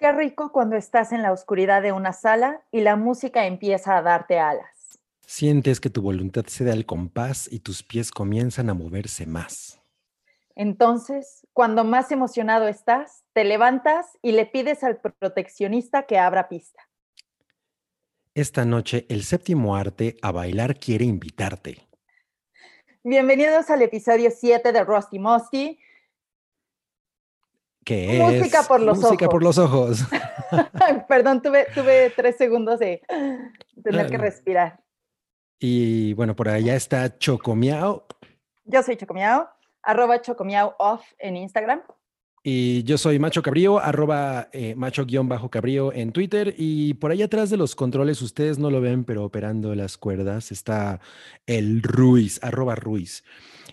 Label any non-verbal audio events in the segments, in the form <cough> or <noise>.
Qué rico cuando estás en la oscuridad de una sala y la música empieza a darte alas. Sientes que tu voluntad cede al compás y tus pies comienzan a moverse más. Entonces, cuando más emocionado estás, te levantas y le pides al proteccionista que abra pista. Esta noche, el séptimo arte a bailar quiere invitarte. Bienvenidos al episodio 7 de Rusty Musty. ¿Qué Música es? por los Música ojos. por los ojos. <laughs> Perdón, tuve, tuve tres segundos de tener que Ah. respirar. Y bueno, por allá está Chocomiao. Yo soy Chocomiao, arroba Chocomiao off en Instagram. Y yo soy Macho Cabrío, arroba eh, macho-cabrío en Twitter. Y por ahí atrás de los controles, ustedes no lo ven, pero operando las cuerdas está el Ruiz, arroba Ruiz.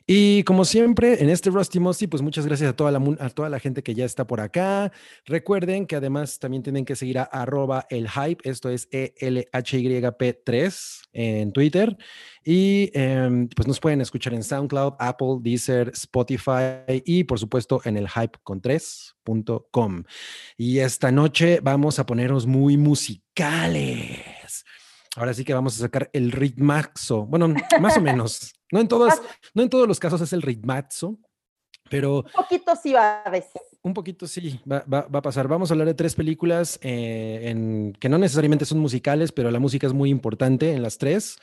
Y como siempre, en este Rusty Musty, pues muchas gracias a toda, la, a toda la gente que ya está por acá. Recuerden que además también tienen que seguir a arroba el hype, esto es E ELHYP3 en Twitter. Y em, pues nos pueden escuchar en SoundCloud, Apple, Deezer, Spotify y por supuesto en el hypecontres.com. Y esta noche vamos a ponernos muy musicales. Ahora sí que vamos a sacar el ritmazo. Bueno, más o menos. <laughs> No en todos, no en todos los casos es el ritmazo, pero Un poquito sí va a veces. un poquito sí, va, va- va a pasar. Vamos a hablar de tres películas eh, en- que no necesariamente son musicales, pero la música es muy importante en las tres.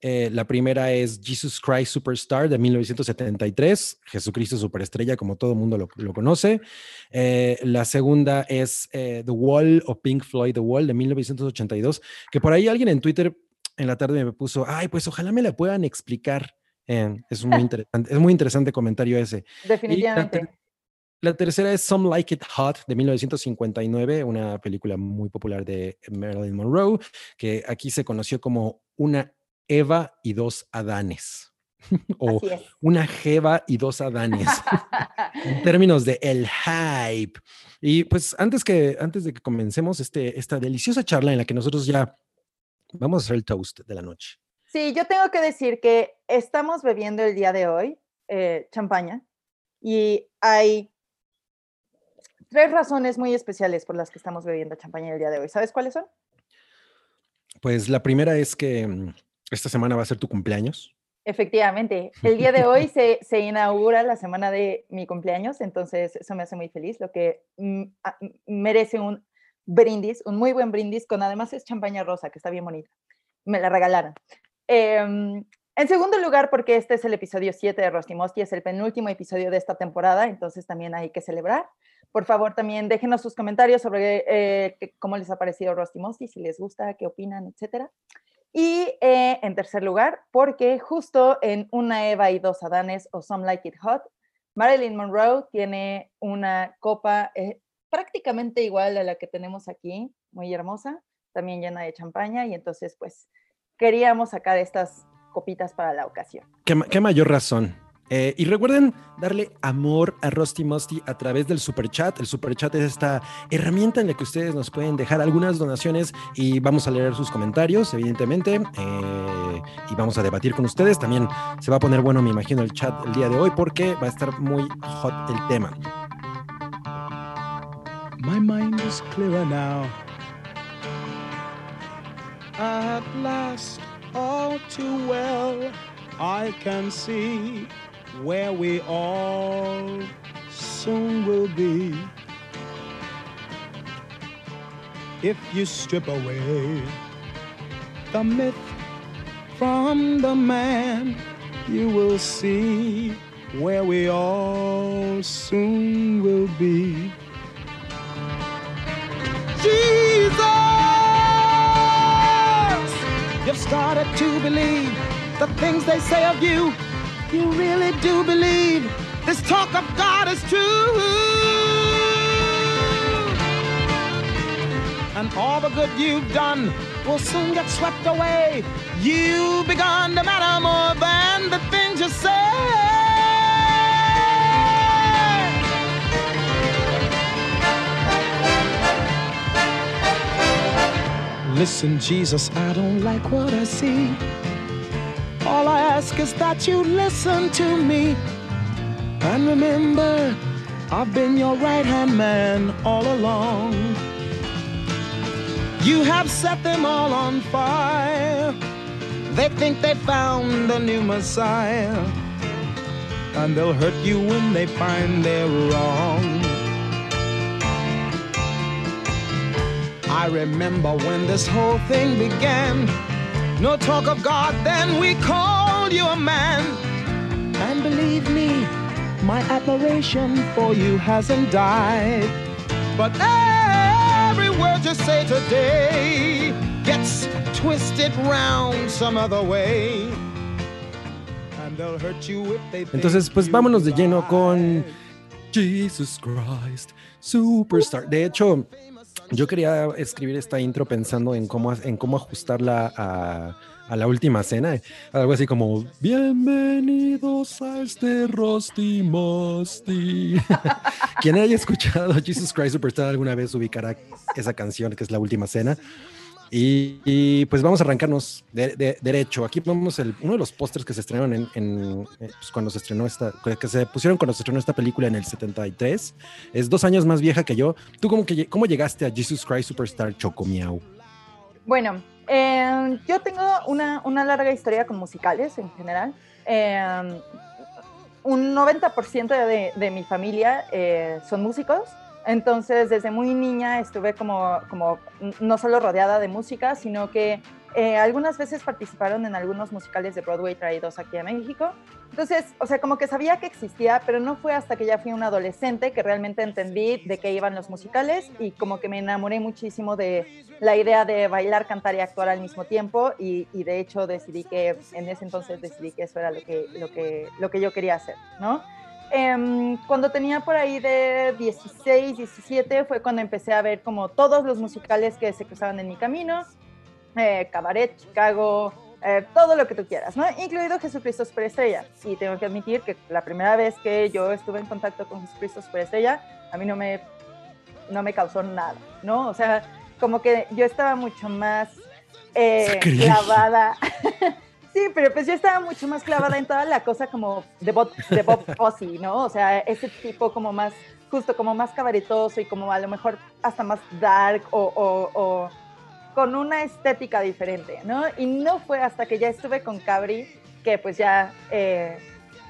Eh, la primera es Jesus Christ Superstar de 1973, Jesucristo Superestrella, como todo el mundo lo, lo conoce. Eh, la segunda es eh, The Wall o Pink Floyd The Wall de 1982, que por ahí alguien en Twitter en la tarde me puso, ay, pues ojalá me la puedan explicar. Es muy <laughs> interesante, es muy interesante comentario ese. Definitivamente. La tercera es Some Like It Hot de 1959, una película muy popular de Marilyn Monroe, que aquí se conoció como una Eva y dos Adanes, o una Jeva y dos Adanes, en <laughs> términos de el hype. Y pues antes, que, antes de que comencemos este, esta deliciosa charla en la que nosotros ya vamos a hacer el toast de la noche. Sí, yo tengo que decir que estamos bebiendo el día de hoy eh, champaña y hay tres razones muy especiales por las que estamos bebiendo champaña el día de hoy. ¿Sabes cuáles son? Pues la primera es que mm, esta semana va a ser tu cumpleaños. Efectivamente, <laughs> el día de hoy se, se inaugura la semana de mi cumpleaños, entonces eso me hace muy feliz, lo que mm, a- m- merece un brindis, un muy buen brindis, con además es champaña rosa, que está bien bonita. Me la regalaron. Em, en segundo lugar, porque este es el episodio 7 de Rostimosti, es el penúltimo episodio de esta temporada, entonces también hay que celebrar. Por favor, también déjenos sus comentarios sobre eh, cómo les ha parecido Rostimosti, si les gusta, qué opinan, etcétera. Y eh, en tercer lugar, porque justo en Una Eva y dos Adanes o Some Like It Hot, Marilyn Monroe tiene una copa eh, prácticamente igual a la que tenemos aquí, muy hermosa, también llena de champaña, y entonces pues queríamos sacar estas copitas para la ocasión. ¿Qué, ma- qué mayor razón? Eh, y recuerden darle amor a Rusty Musty a través del super chat. El super chat es esta herramienta en la que ustedes nos pueden dejar algunas donaciones y vamos a leer sus comentarios, evidentemente, eh, y vamos a debatir con ustedes. También se va a poner bueno, me imagino, el chat el día de hoy porque va a estar muy hot el tema. My mind is clearer now. At last, all too well, I can see where we all soon will be. If you strip away the myth from the man, you will see where we all soon will be. Jesus! You've started to believe the things they say of you. You really do believe this talk of God is true. And all the good you've done will soon get swept away. You've begun to matter more than the things you say. Listen, Jesus, I don't like what I see. Ask is that you listen to me. And remember, I've been your right hand man all along. You have set them all on fire. They think they found the new Messiah. And they'll hurt you when they find they're wrong. I remember when this whole thing began. No talk of God, then we called you a man. And believe me, my admiration for you hasn't died. But every word you say today gets twisted round some other way. And they'll hurt you if they Entonces, pues vámonos de lleno con. Jesus Christ, Superstar. De hecho, yo quería escribir esta intro pensando en cómo, en cómo ajustarla a, a la última cena. Algo así como, bienvenidos a este Rosti Mosti. <laughs> Quien haya escuchado Jesus Christ Superstar alguna vez ubicará esa canción que es la última cena. Y, y, pues vamos a arrancarnos de, de- derecho. Aquí vemos el, uno de los pósters que se estrenaron en, en, eh, pues, cuando se estrenó esta, que se pusieron cuando se estrenó esta película en el 73. Es dos años más vieja que yo. ¿Tú cómo, que, cómo llegaste a Jesus Christ Superstar Chocomiao? Bueno, eh, yo tengo una, una larga historia con musicales en general. Eh, un 90% de, de mi familia eh, son músicos. Entonces, desde muy niña estuve como, como no solo rodeada de música, sino que eh, algunas veces participaron en algunos musicales de Broadway traídos aquí a México. Entonces, o sea, como que sabía que existía, pero no fue hasta que ya fui una adolescente que realmente entendí de qué iban los musicales y como que me enamoré muchísimo de la idea de bailar, cantar y actuar al mismo tiempo y, y de hecho decidí que, en ese entonces decidí que eso era lo que, lo que, lo que yo quería hacer, ¿no? Em, cuando tenía por ahí de 16, 17 fue cuando empecé a ver como todos los musicales que se cruzaban en mi camino, eh, Cabaret, Chicago, eh, todo lo que tú quieras, ¿no? Incluido Jesucristo Superestrella. Y tengo que admitir que la primera vez que yo estuve en contacto con Jesucristo Superestrella, a mí no me, no me causó nada, ¿no? O sea, como que yo estaba mucho más eh, clavada. <laughs> sí, pero pues yo estaba mucho más clavada en toda la cosa como de Bob, de Bob <laughs> Fosse, ¿no? O sea, ese tipo como más, justo como más cabaretoso y como a lo mejor hasta más dark o, o- o con una estética diferente, ¿no? Y no fue hasta que ya estuve con Cabri que pues ya eh,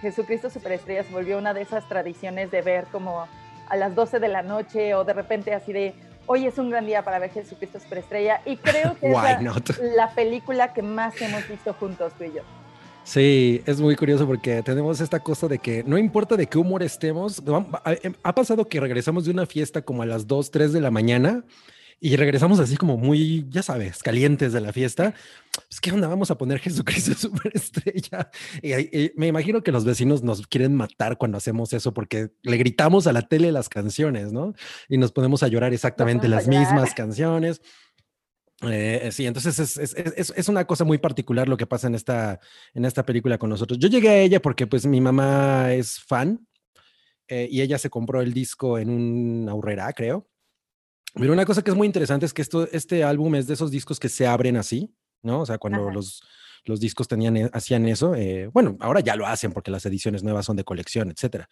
Jesucristo Superestrella se volvió una de esas tradiciones de ver como a las 12 de la noche o de repente así de, hoy es un gran día para ver Jesucristo Superestrella y creo que <laughs> es la, la película que más hemos visto juntos tú y yo. Sí, es muy curioso porque tenemos esta cosa de que no importa de qué humor estemos, ha, ha pasado que regresamos de una fiesta como a las 2, 3 de la mañana y regresamos así como muy, ya sabes, calientes de la fiesta. Pues, ¿qué onda? Vamos a poner Jesucristo <laughs> Superestrella. Y, y me imagino que los vecinos nos quieren matar cuando hacemos eso porque le gritamos a la tele las canciones, ¿no? Y nos ponemos a llorar exactamente las llorar. mismas canciones. Eh, sí, entonces es, es- es- es una cosa muy particular lo que pasa en esta, en esta película con nosotros. Yo llegué a ella porque pues mi mamá es fan eh, y ella se compró el disco en un aurrera, creo. Pero una cosa que es muy interesante es que esto, este álbum es de esos discos que se abren así, ¿no? O sea, cuando Ajá. los, los discos tenían, e- hacían eso, eh, bueno, ahora ya lo hacen porque las ediciones nuevas son de colección, etcétera.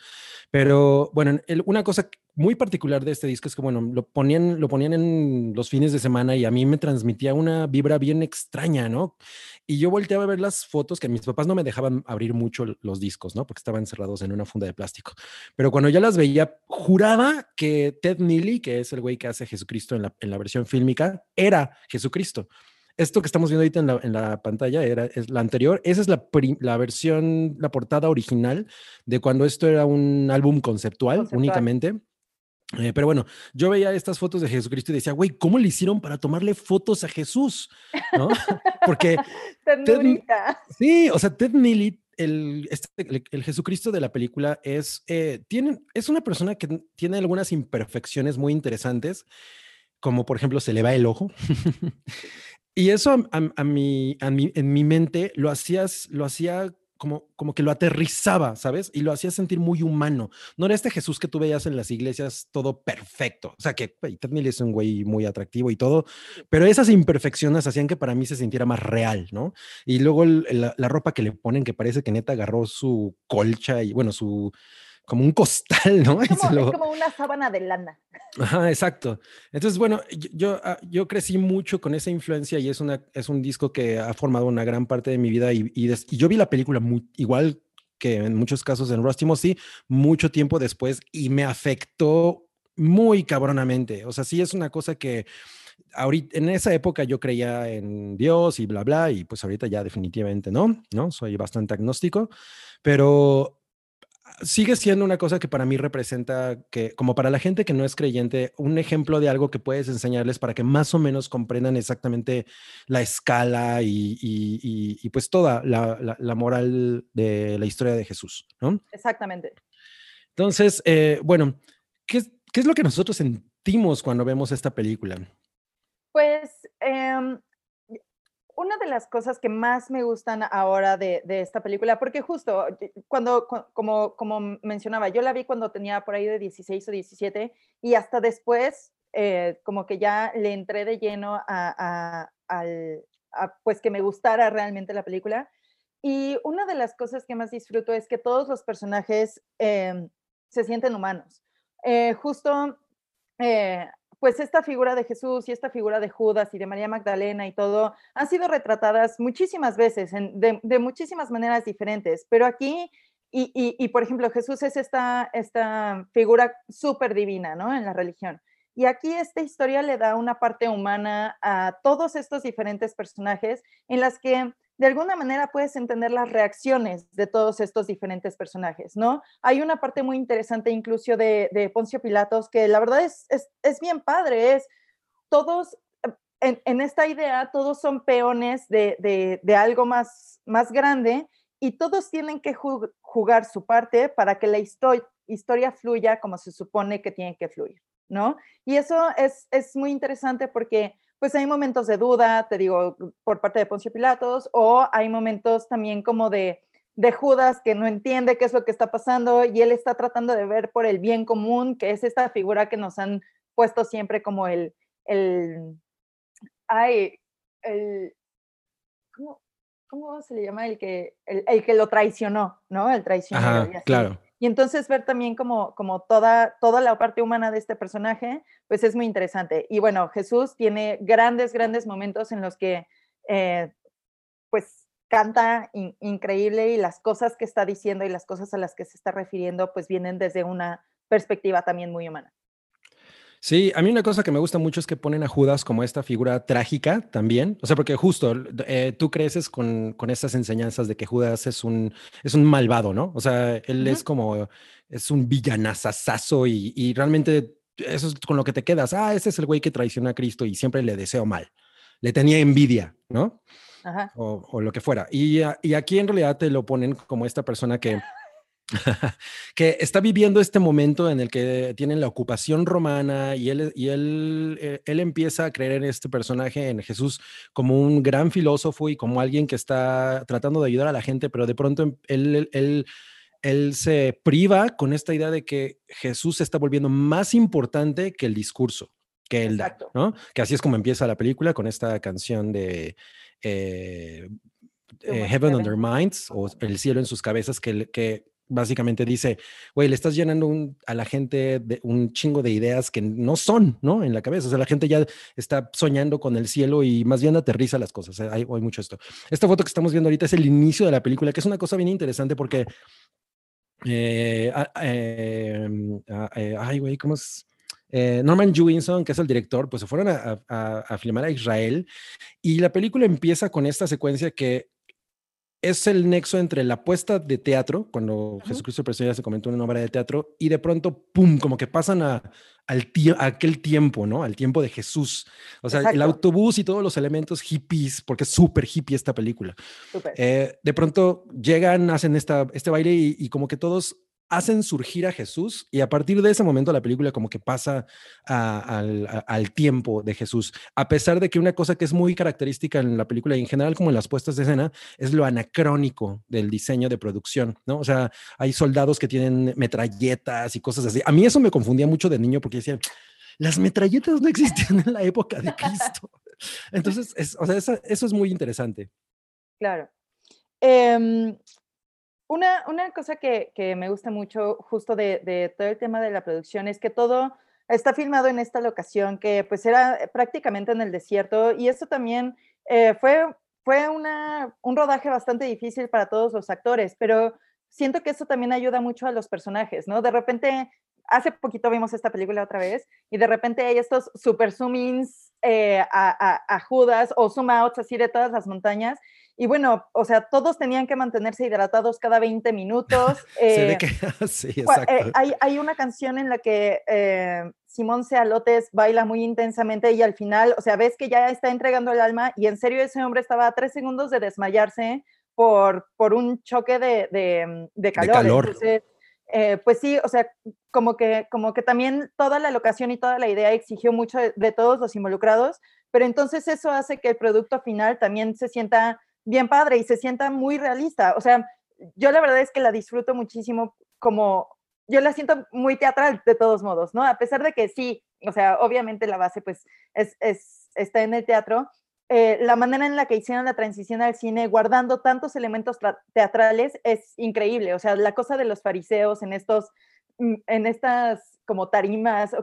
Pero bueno, el- una cosa muy particular de este disco es que, bueno, lo ponían, lo ponían en los fines de semana y a mí me transmitía una vibra bien extraña, ¿no? Y yo volteaba a ver las fotos que mis papás no me dejaban abrir mucho los discos, ¿no? Porque estaban encerrados en una funda de plástico. Pero cuando ya las veía, juraba que Ted Neely, que es el güey que hace Jesucristo en la, en la versión fílmica, era Jesucristo. Esto que estamos viendo ahorita en la, en la pantalla era es la anterior. Esa es la, la versión, la portada original de cuando esto era un álbum conceptual, Conceptual. únicamente. Eh, pero bueno, yo veía estas fotos de Jesucristo y decía, güey, ¿cómo le hicieron para tomarle fotos a Jesús? ¿No? <laughs> Porque <laughs> Ternurita. Sí, o sea, Ted Neely, el, este- el, el Jesucristo de la película, es, eh, tiene, es una persona que tiene algunas imperfecciones muy interesantes, como por ejemplo se le va el ojo. <laughs> y eso a, a- a mi, a mi- en mi mente lo hacías, lo hacía como, como que lo aterrizaba, ¿sabes? Y lo hacía sentir muy humano. No era este Jesús que tú veías en las iglesias todo perfecto. O sea, que Ted es un güey muy atractivo y todo, pero esas imperfecciones hacían que para mí se sintiera más real, ¿no? Y luego el- la, la ropa que le ponen, que parece que neta agarró su colcha y, bueno, su, como un costal, ¿no? <laughs> Es como, una sábana de lana. Ajá, exacto. Entonces, bueno, yo, ah, yo, crecí mucho con esa influencia y es, una, es un disco que ha formado una gran parte de mi vida y, y, yo vi la película muy, igual que en muchos casos en Rusty sí, mucho tiempo después y me afectó muy cabronamente. O sea, sí es una cosa que ahorita, en esa época yo creía en Dios y bla, bla, y pues ahorita ya definitivamente no, ¿no? Soy bastante agnóstico, pero sigue siendo una cosa que para mí representa que, como para la gente que no es creyente, un ejemplo de algo que puedes enseñarles para que más o menos comprendan exactamente la escala y, y, pues toda la, la, moral de la historia de Jesús, ¿no? Exactamente. Entonces, eh, bueno, ¿qué, ¿qué es lo que nosotros sentimos cuando vemos esta película? Pues em, una de las cosas que más me gustan ahora de, esta película, porque justo cuando, como, como mencionaba, yo la vi cuando tenía por ahí de 16 o 17 y hasta después, eh, como que ya le entré de lleno a, al, pues que me gustara realmente la película. Y una de las cosas que más disfruto es que todos los personajes em, se sienten humanos. Eh, justo eh, pues esta figura de Jesús y esta figura de Judas y de María Magdalena y todo han sido retratadas muchísimas veces, de, muchísimas maneras diferentes, pero aquí, y, por ejemplo, Jesús es esta, esta figura súper divina, ¿no? En la religión. Y aquí esta historia le da una parte humana a todos estos diferentes personajes en las que de alguna manera puedes entender las reacciones de todos estos diferentes personajes, ¿no? Hay una parte muy interesante incluso de, Poncio Pilatos que la verdad es, es, bien padre, es todos, en, esta idea, todos son peones de, algo más, más grande y todos tienen que jugar su parte para que la historia fluya como se supone que tiene que fluir, ¿no? Y eso es, es muy interesante porque pues hay momentos de duda, te digo, por parte de Poncio Pilatos, o hay momentos también como de, de Judas que no entiende qué es lo que está pasando y él está tratando de ver por el bien común, que es esta figura que nos han puesto siempre como el, el, ay, el, ¿cómo, ¿cómo se le llama? El que, el, el que lo traicionó, ¿no? El traicionero. claro. Y entonces ver también como, como toda, toda la parte humana de este personaje, pues es muy interesante. Y bueno, Jesús tiene grandes, grandes momentos en los que eh, pues canta increíble y las cosas que está diciendo y las cosas a las que se está refiriendo pues vienen desde una perspectiva también muy humana. Sí, a mí una cosa que me gusta mucho es que ponen a Judas como esta figura trágica también. O sea, porque justo eh, tú creces con, con estas enseñanzas de que Judas es un, es un malvado, ¿no? O sea, él es como, es un villanazazazo y, y realmente eso es con lo que te quedas. Ah, ese es el güey que traiciona a Cristo y siempre le deseo mal. Le tenía envidia, ¿no? Ajá. O, o, lo que fuera. Y, y aquí en realidad te lo ponen como esta persona que que está viviendo este momento en el que tienen la ocupación romana y él, y él, eh, él empieza a creer en este personaje, en Jesús, como un gran filósofo y como alguien que está tratando de ayudar a la gente, pero de pronto em, él, él, él se priva con esta idea de que Jesús se está volviendo más importante que el discurso que él da, ¿no? Que así es como empieza la película con esta canción de... Eh, eh, Heaven on Their Minds o El cielo en sus cabezas, que, que básicamente dice, güey, le estás llenando a la gente de un chingo de ideas que no son, ¿no? En la cabeza. O sea, la gente ya está soñando con el cielo y más bien aterriza las cosas. ¿eh? Hay, mucho esto. Esta foto que estamos viendo ahorita es el inicio de la película, que es una cosa bien interesante porque... Eh, em, ah, eh, ay, güey, ¿cómo es? Norman Jewinson, que es el director, pues se fueron a, a, filmar a Israel y la película empieza con esta secuencia que es el nexo entre la puesta de teatro, cuando Jesucristo ya se comentó en una obra de teatro, y de pronto, ¡pum!, como que pasan a, al aquel tiempo, ¿no? Al tiempo de Jesús. O sea, el autobús y todos los elementos hippies, porque es súper hippie esta película. Eh, de pronto llegan, hacen esta, este baile y como que todos hacen surgir a Jesús y a partir de ese momento la película como que pasa al, tiempo de Jesús, a pesar de que una cosa que es muy característica en la película y en general como en las puestas de escena es lo anacrónico del diseño de producción, ¿no? O sea, hay soldados que tienen metralletas y cosas así. A mí eso me confundía mucho de niño porque decía, las metralletas no existían en la época de <laughs> Cristo. Entonces, o sea, eso, es muy interesante. Claro. Em, Una, una cosa que, que, me gusta mucho justo de, todo el tema de la producción es que todo está filmado en esta locación que pues era prácticamente en el desierto y eso también eh, fue, fue una, un rodaje bastante difícil para todos los actores, pero siento que eso también ayuda mucho a los personajes, ¿no? De repente, hace poquito vimos esta película otra vez y de repente hay estos super zoom-ins eh, a, a, Judas o zoom-outs así de todas las montañas. Y bueno, o sea, todos tenían que mantenerse hidratados cada 20 minutos. <laughs> Eh, que, <laughs> sí, eh, exacto. hay, hay, una canción en la que eh, Simón Sealotes baila muy intensamente y al final, o sea, ves que ya está entregando el alma y en serio ese hombre estaba a tres segundos de desmayarse por, por un choque de, de, de calor. De calor. Entonces, eh, pues sí, o sea, como que, como que también toda la locación y toda la idea exigió mucho de, todos los involucrados, pero entonces eso hace que el producto final también se sienta bien padre y se sienta muy realista. O sea, yo la verdad es que la disfruto muchísimo como, yo la siento muy teatral de todos modos, ¿no? A pesar de que sí, o sea, obviamente la base pues es, es está en el teatro, eh, la manera en la que hicieron la transición al cine, guardando tantos elementos teatrales, es increíble. O sea, la cosa de los fariseos en estos, mm, en estas como tarimas,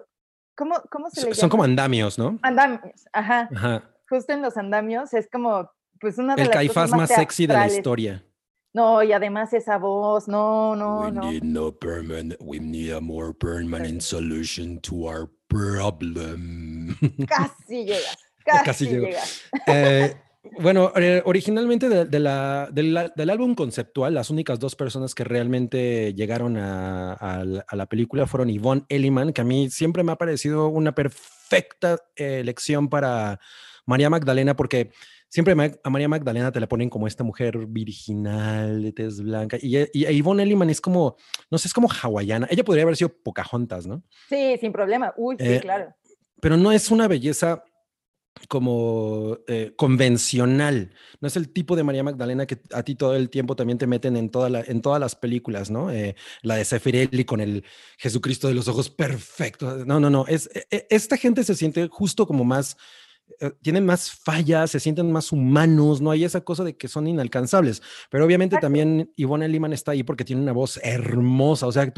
¿cómo, cómo se Son como andamios, ¿no? Andamios, ajá. ajá. Justo en los andamios es como, pues una de El caifás más, sexy de la historia. No, y además esa voz, no, no, we no. Need no permanent, we need a more permanent solution to our problem. <laughs> Casi llegas. Casi, eh, bueno, eh, originalmente de, la, del álbum conceptual, las únicas dos personas que realmente llegaron a, la película fueron Yvonne Elliman, que a mí siempre me ha parecido una perfecta elección para María Magdalena, porque siempre a María Magdalena te la ponen como esta mujer virginal, de tez blanca, y, y Yvonne Elliman es como, no sé, es como hawaiana. Ella podría haber sido Pocahontas, ¿no? Sí, sin problema. Uy, sí, eh, claro. Pero no es una belleza como eh, convencional. No es el tipo de María Magdalena que a ti todo el tiempo también te meten en, toda la, en todas las películas, ¿no? Eh, la de Sefirelli con el Jesucristo de los ojos perfecto. No, no, no. Es, e, e, esta gente se siente justo como más tienen más fallas, se sienten más humanos, no hay esa cosa de que son inalcanzables. Pero obviamente también Ivonne Liman está ahí porque tiene una voz hermosa. O sea,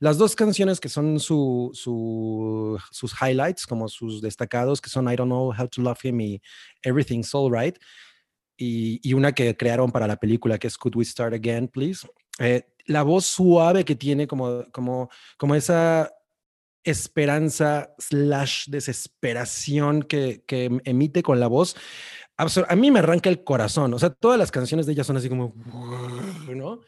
las dos canciones que son su, sus highlights, como sus destacados, que son I Don't Know How to Love Him y Everything's All Right, y, y una que crearon para la película que es Could We Start Again, Please. Eh, la voz suave que tiene, como, como, como esa esperanza slash desesperación que, que emite con la voz, a mí me arranca el corazón. O sea, todas las canciones de ella son así como, <laughs> ¿no?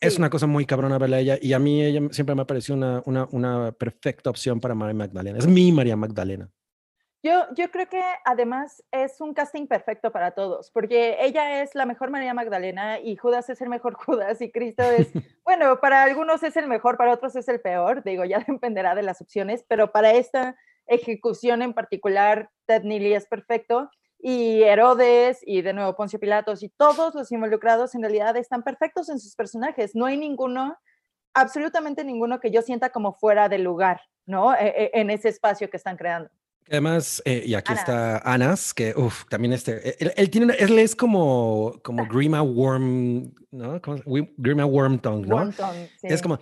Es una cosa muy cabrona verla a ella y a mí ella siempre me ha parecido una, una, una perfecta opción para María Magdalena. Es mi María Magdalena. Yo, yo creo que además es un casting perfecto para todos, porque ella es la mejor María Magdalena y Judas es el mejor <laughs> Judas y Cristo es, <laughs> bueno, para algunos es el mejor, para otros es el peor, digo, ya <laughs> dependerá de las opciones, pero para esta ejecución en particular, Ted Neely es perfecto y Herodes y de nuevo Poncio Pilatos y todos los involucrados en realidad están perfectos en sus personajes, no hay ninguno, absolutamente ninguno que yo sienta como fuera de lugar, ¿no? E, e, en ese espacio que están creando. Además, eh, y aquí está Anas, que uff, también este, él, tiene, él es como, como Grima Worm, ¿no? Grima Wormtongue, ¿no? Wormtongue, sí. Es como,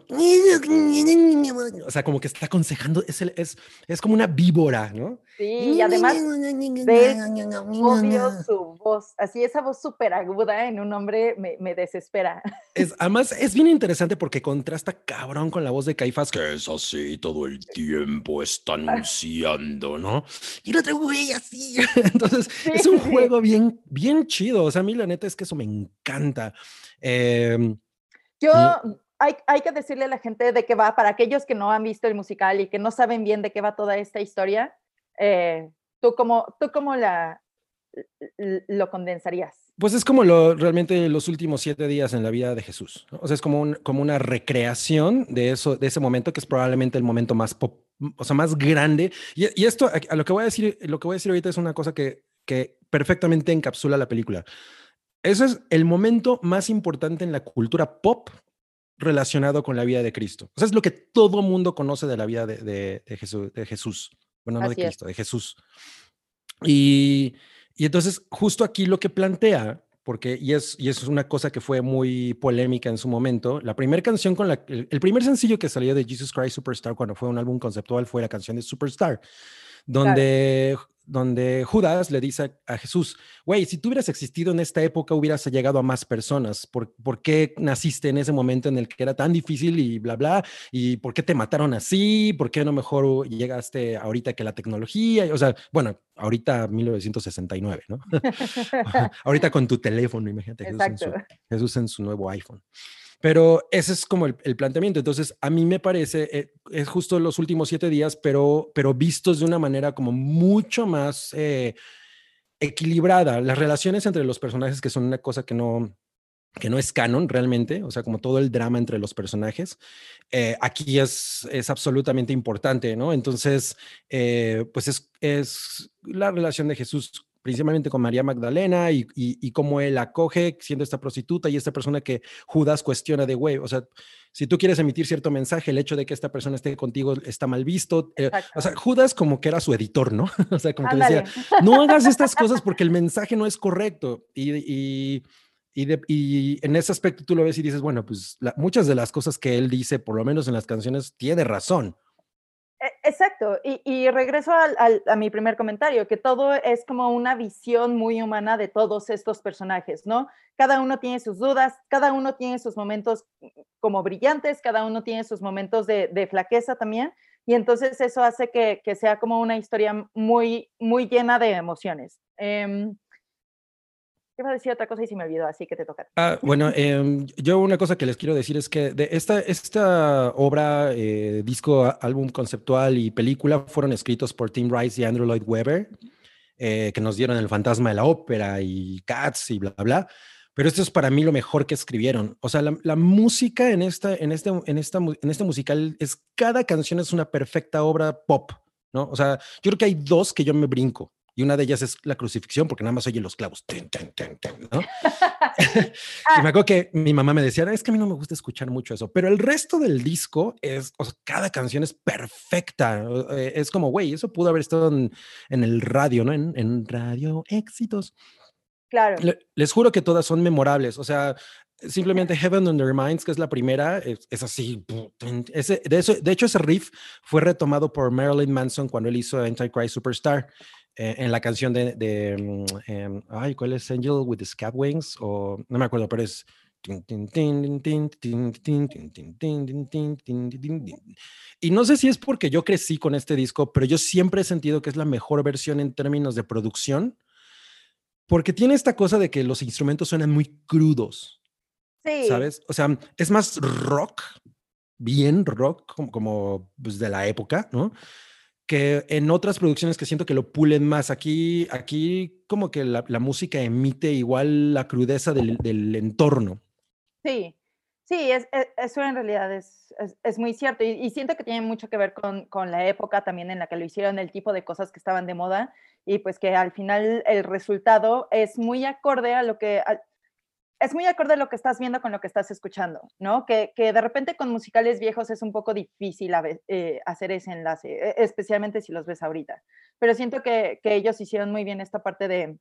o sea, como que está aconsejando, es, el, es, es como una víbora, ¿no? Sí, y además ves obvio su voz, así esa voz súper aguda en un hombre me, me, desespera. Es, además es bien interesante porque contrasta cabrón con la voz de Caifás, que es así todo el tiempo, <laughs> está anunciando, ¿no? Y el otro güey así. <laughs> Entonces es un juego bien, bien chido, o sea, a mí la neta es que eso me encanta. Em, Yo... Hay, hay, que decirle a la gente de qué va, para aquellos que no han visto el musical y que no saben bien de qué va toda esta historia, eh, ¿tú cómo, tú cómo la, lo condensarías? Pues es como lo, realmente los últimos siete días en la vida de Jesús. O sea, es como, un, como una recreación de, eso, de ese momento que es probablemente el momento más, pop, o sea, más grande. Y, y, esto, a lo que voy a decir, lo que voy a decir ahorita es una cosa que, que perfectamente encapsula la película. Eso es el momento más importante en la cultura pop relacionado con la vida de Cristo. O sea, es lo que todo mundo conoce de la vida de, de, de Jesús, de Jesús. Bueno, no de Cristo, de Jesús. Y, y, entonces, justo aquí lo que plantea porque, y es, y es una cosa que fue muy polémica en su momento. La primera canción con la, el, el primer sencillo que salió de Jesus Christ Superstar cuando fue un álbum conceptual fue la canción de Superstar, donde donde Judas le dice a Jesús, güey, si tú hubieras existido en esta época, hubieras llegado a más personas. ¿Por, ¿Por, qué naciste en ese momento en el que era tan difícil y bla, bla? ¿Y por qué te mataron así? ¿Por qué no mejor llegaste ahorita que la tecnología? O sea, bueno, ahorita 1969, ¿no? <laughs> <laughs> ahorita con tu teléfono, imagínate, Jesús en, su, Jesús en, su, nuevo iPhone. Pero ese es como el, planteamiento. Entonces, a mí me parece, eh, es justo los últimos siete días, pero, pero vistos de una manera como mucho más eh, equilibrada. Las relaciones entre los personajes, que son una cosa que no, que no es canon realmente, o sea, como todo el drama entre los personajes, eh, aquí es, es absolutamente importante, ¿no? Entonces, pues es, es la relación de Jesús principalmente con María Magdalena y, y, cómo él acoge siendo esta prostituta y esta persona que Judas cuestiona de, güey, o sea, si tú quieres emitir cierto mensaje, el hecho de que esta persona esté contigo está mal visto. Eh, o sea, Judas como que era su editor, ¿no? <laughs> o sea, como que decía, <laughs> no hagas estas cosas porque el mensaje no es correcto. Y, y, y, en ese aspecto tú lo ves y dices, bueno, pues muchas de las cosas que él dice, por lo menos en las canciones, tiene razón. E, exacto, y, regreso a mi primer comentario, que todo es como una visión muy humana de todos estos personajes, ¿no? Cada uno tiene sus dudas, cada uno tiene sus momentos mm, como brillantes, cada uno tiene sus momentos de, flaqueza también, y entonces eso hace que, que, sea como una historia muy, muy llena de emociones. Eh, Iba a decir otra cosa y se me olvidó, así que te toca. Ah, bueno, em, yo una cosa que les quiero decir es que esta, esta obra, eh, disco, álbum conceptual y película fueron escritos por Tim Rice y Andrew Lloyd Webber, eh, que nos dieron El fantasma de la ópera y Cats y bla, bla. Pero esto es para mí lo mejor que escribieron. O sea, la, la música en, esta, en, este, en, esta, en este musical es, cada canción es una perfecta obra pop, ¿no? O sea, yo creo que hay dos que yo me brinco y una de ellas es la crucifixión, porque nada más oye los clavos. ¿no? <laughs> y me acuerdo que mi mamá me decía, es que a mí no me gusta escuchar mucho eso, pero el resto del disco es, o sea, cada canción es perfecta. Eh, es como, güey, eso pudo haber estado en, el radio, ¿no? En, en radio éxitos. Claro. les juro que todas son memorables. O sea, simplemente Heaven Under Minds, que es la primera, es, así. Ese, de, eso, de hecho, ese riff fue retomado por Marilyn Manson cuando él hizo Antichrist Superstar. Eh, en la canción de, de em, ay, ¿cuál es Angel with the Scab Wings? O no me acuerdo, pero es y no sé si es porque yo crecí con este disco, pero yo siempre he sentido que es la mejor versión en términos de producción, porque tiene esta cosa de que los instrumentos suenan muy crudos. Sí. ¿Sabes? O sea, es más rock, bien rock, como, como pues, de la época, ¿no? Que en otras producciones que siento que lo pulen más. Aquí, aquí como que la, música emite igual la crudeza del, entorno. Sí, sí, es, e, eso en realidad es, es, muy cierto y, siento que tiene mucho que ver con, con, la época también en la que lo hicieron, el tipo de cosas que estaban de moda y pues que al final el resultado es muy acorde a lo que, es muy acorde a lo que estás viendo con lo que estás escuchando, ¿no? Que, que de repente con musicales viejos es un poco difícil eh, hacer ese enlace, e, especialmente si los ves ahorita. Pero siento que, que ellos hicieron muy bien esta parte de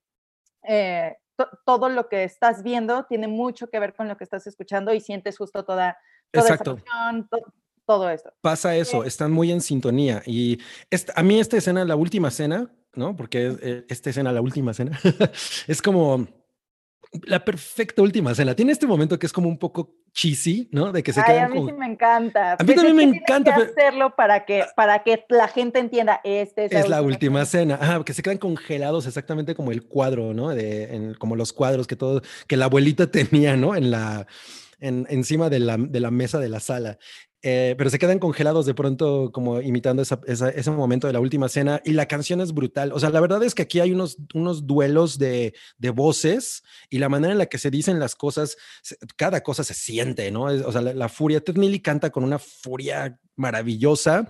eh, todo lo que estás viendo tiene mucho que ver con lo que estás escuchando y sientes justo toda, toda Exacto. esa todo esto. Pasa eso, están muy en sintonía. Y a mí esta escena, la última escena, ¿no? Porque eh, esta escena, la última escena, <laughs> es como la perfecta última escena. Tiene este momento que es como un poco cheesy, ¿no? De que se Ay, a mí sí me encanta. A mí también me encanta. Que hacerlo para que, para que la gente entienda, este es, la, última, escena. Ah, que se quedan congelados exactamente como el cuadro, ¿no? De, como los cuadros que todo, que la abuelita <laughs> tenía, ¿no? En la, en, encima de la, de la mesa de la sala. Eh, pero se quedan congelados de pronto como imitando ese momento de la última cena y la canción es brutal. O sea, la verdad es que aquí hay unos, unos duelos de, de voces y la manera en la que se dicen las cosas, cada cosa se siente, ¿no? o sea, la, furia, Ted Milly canta con una furia maravillosa.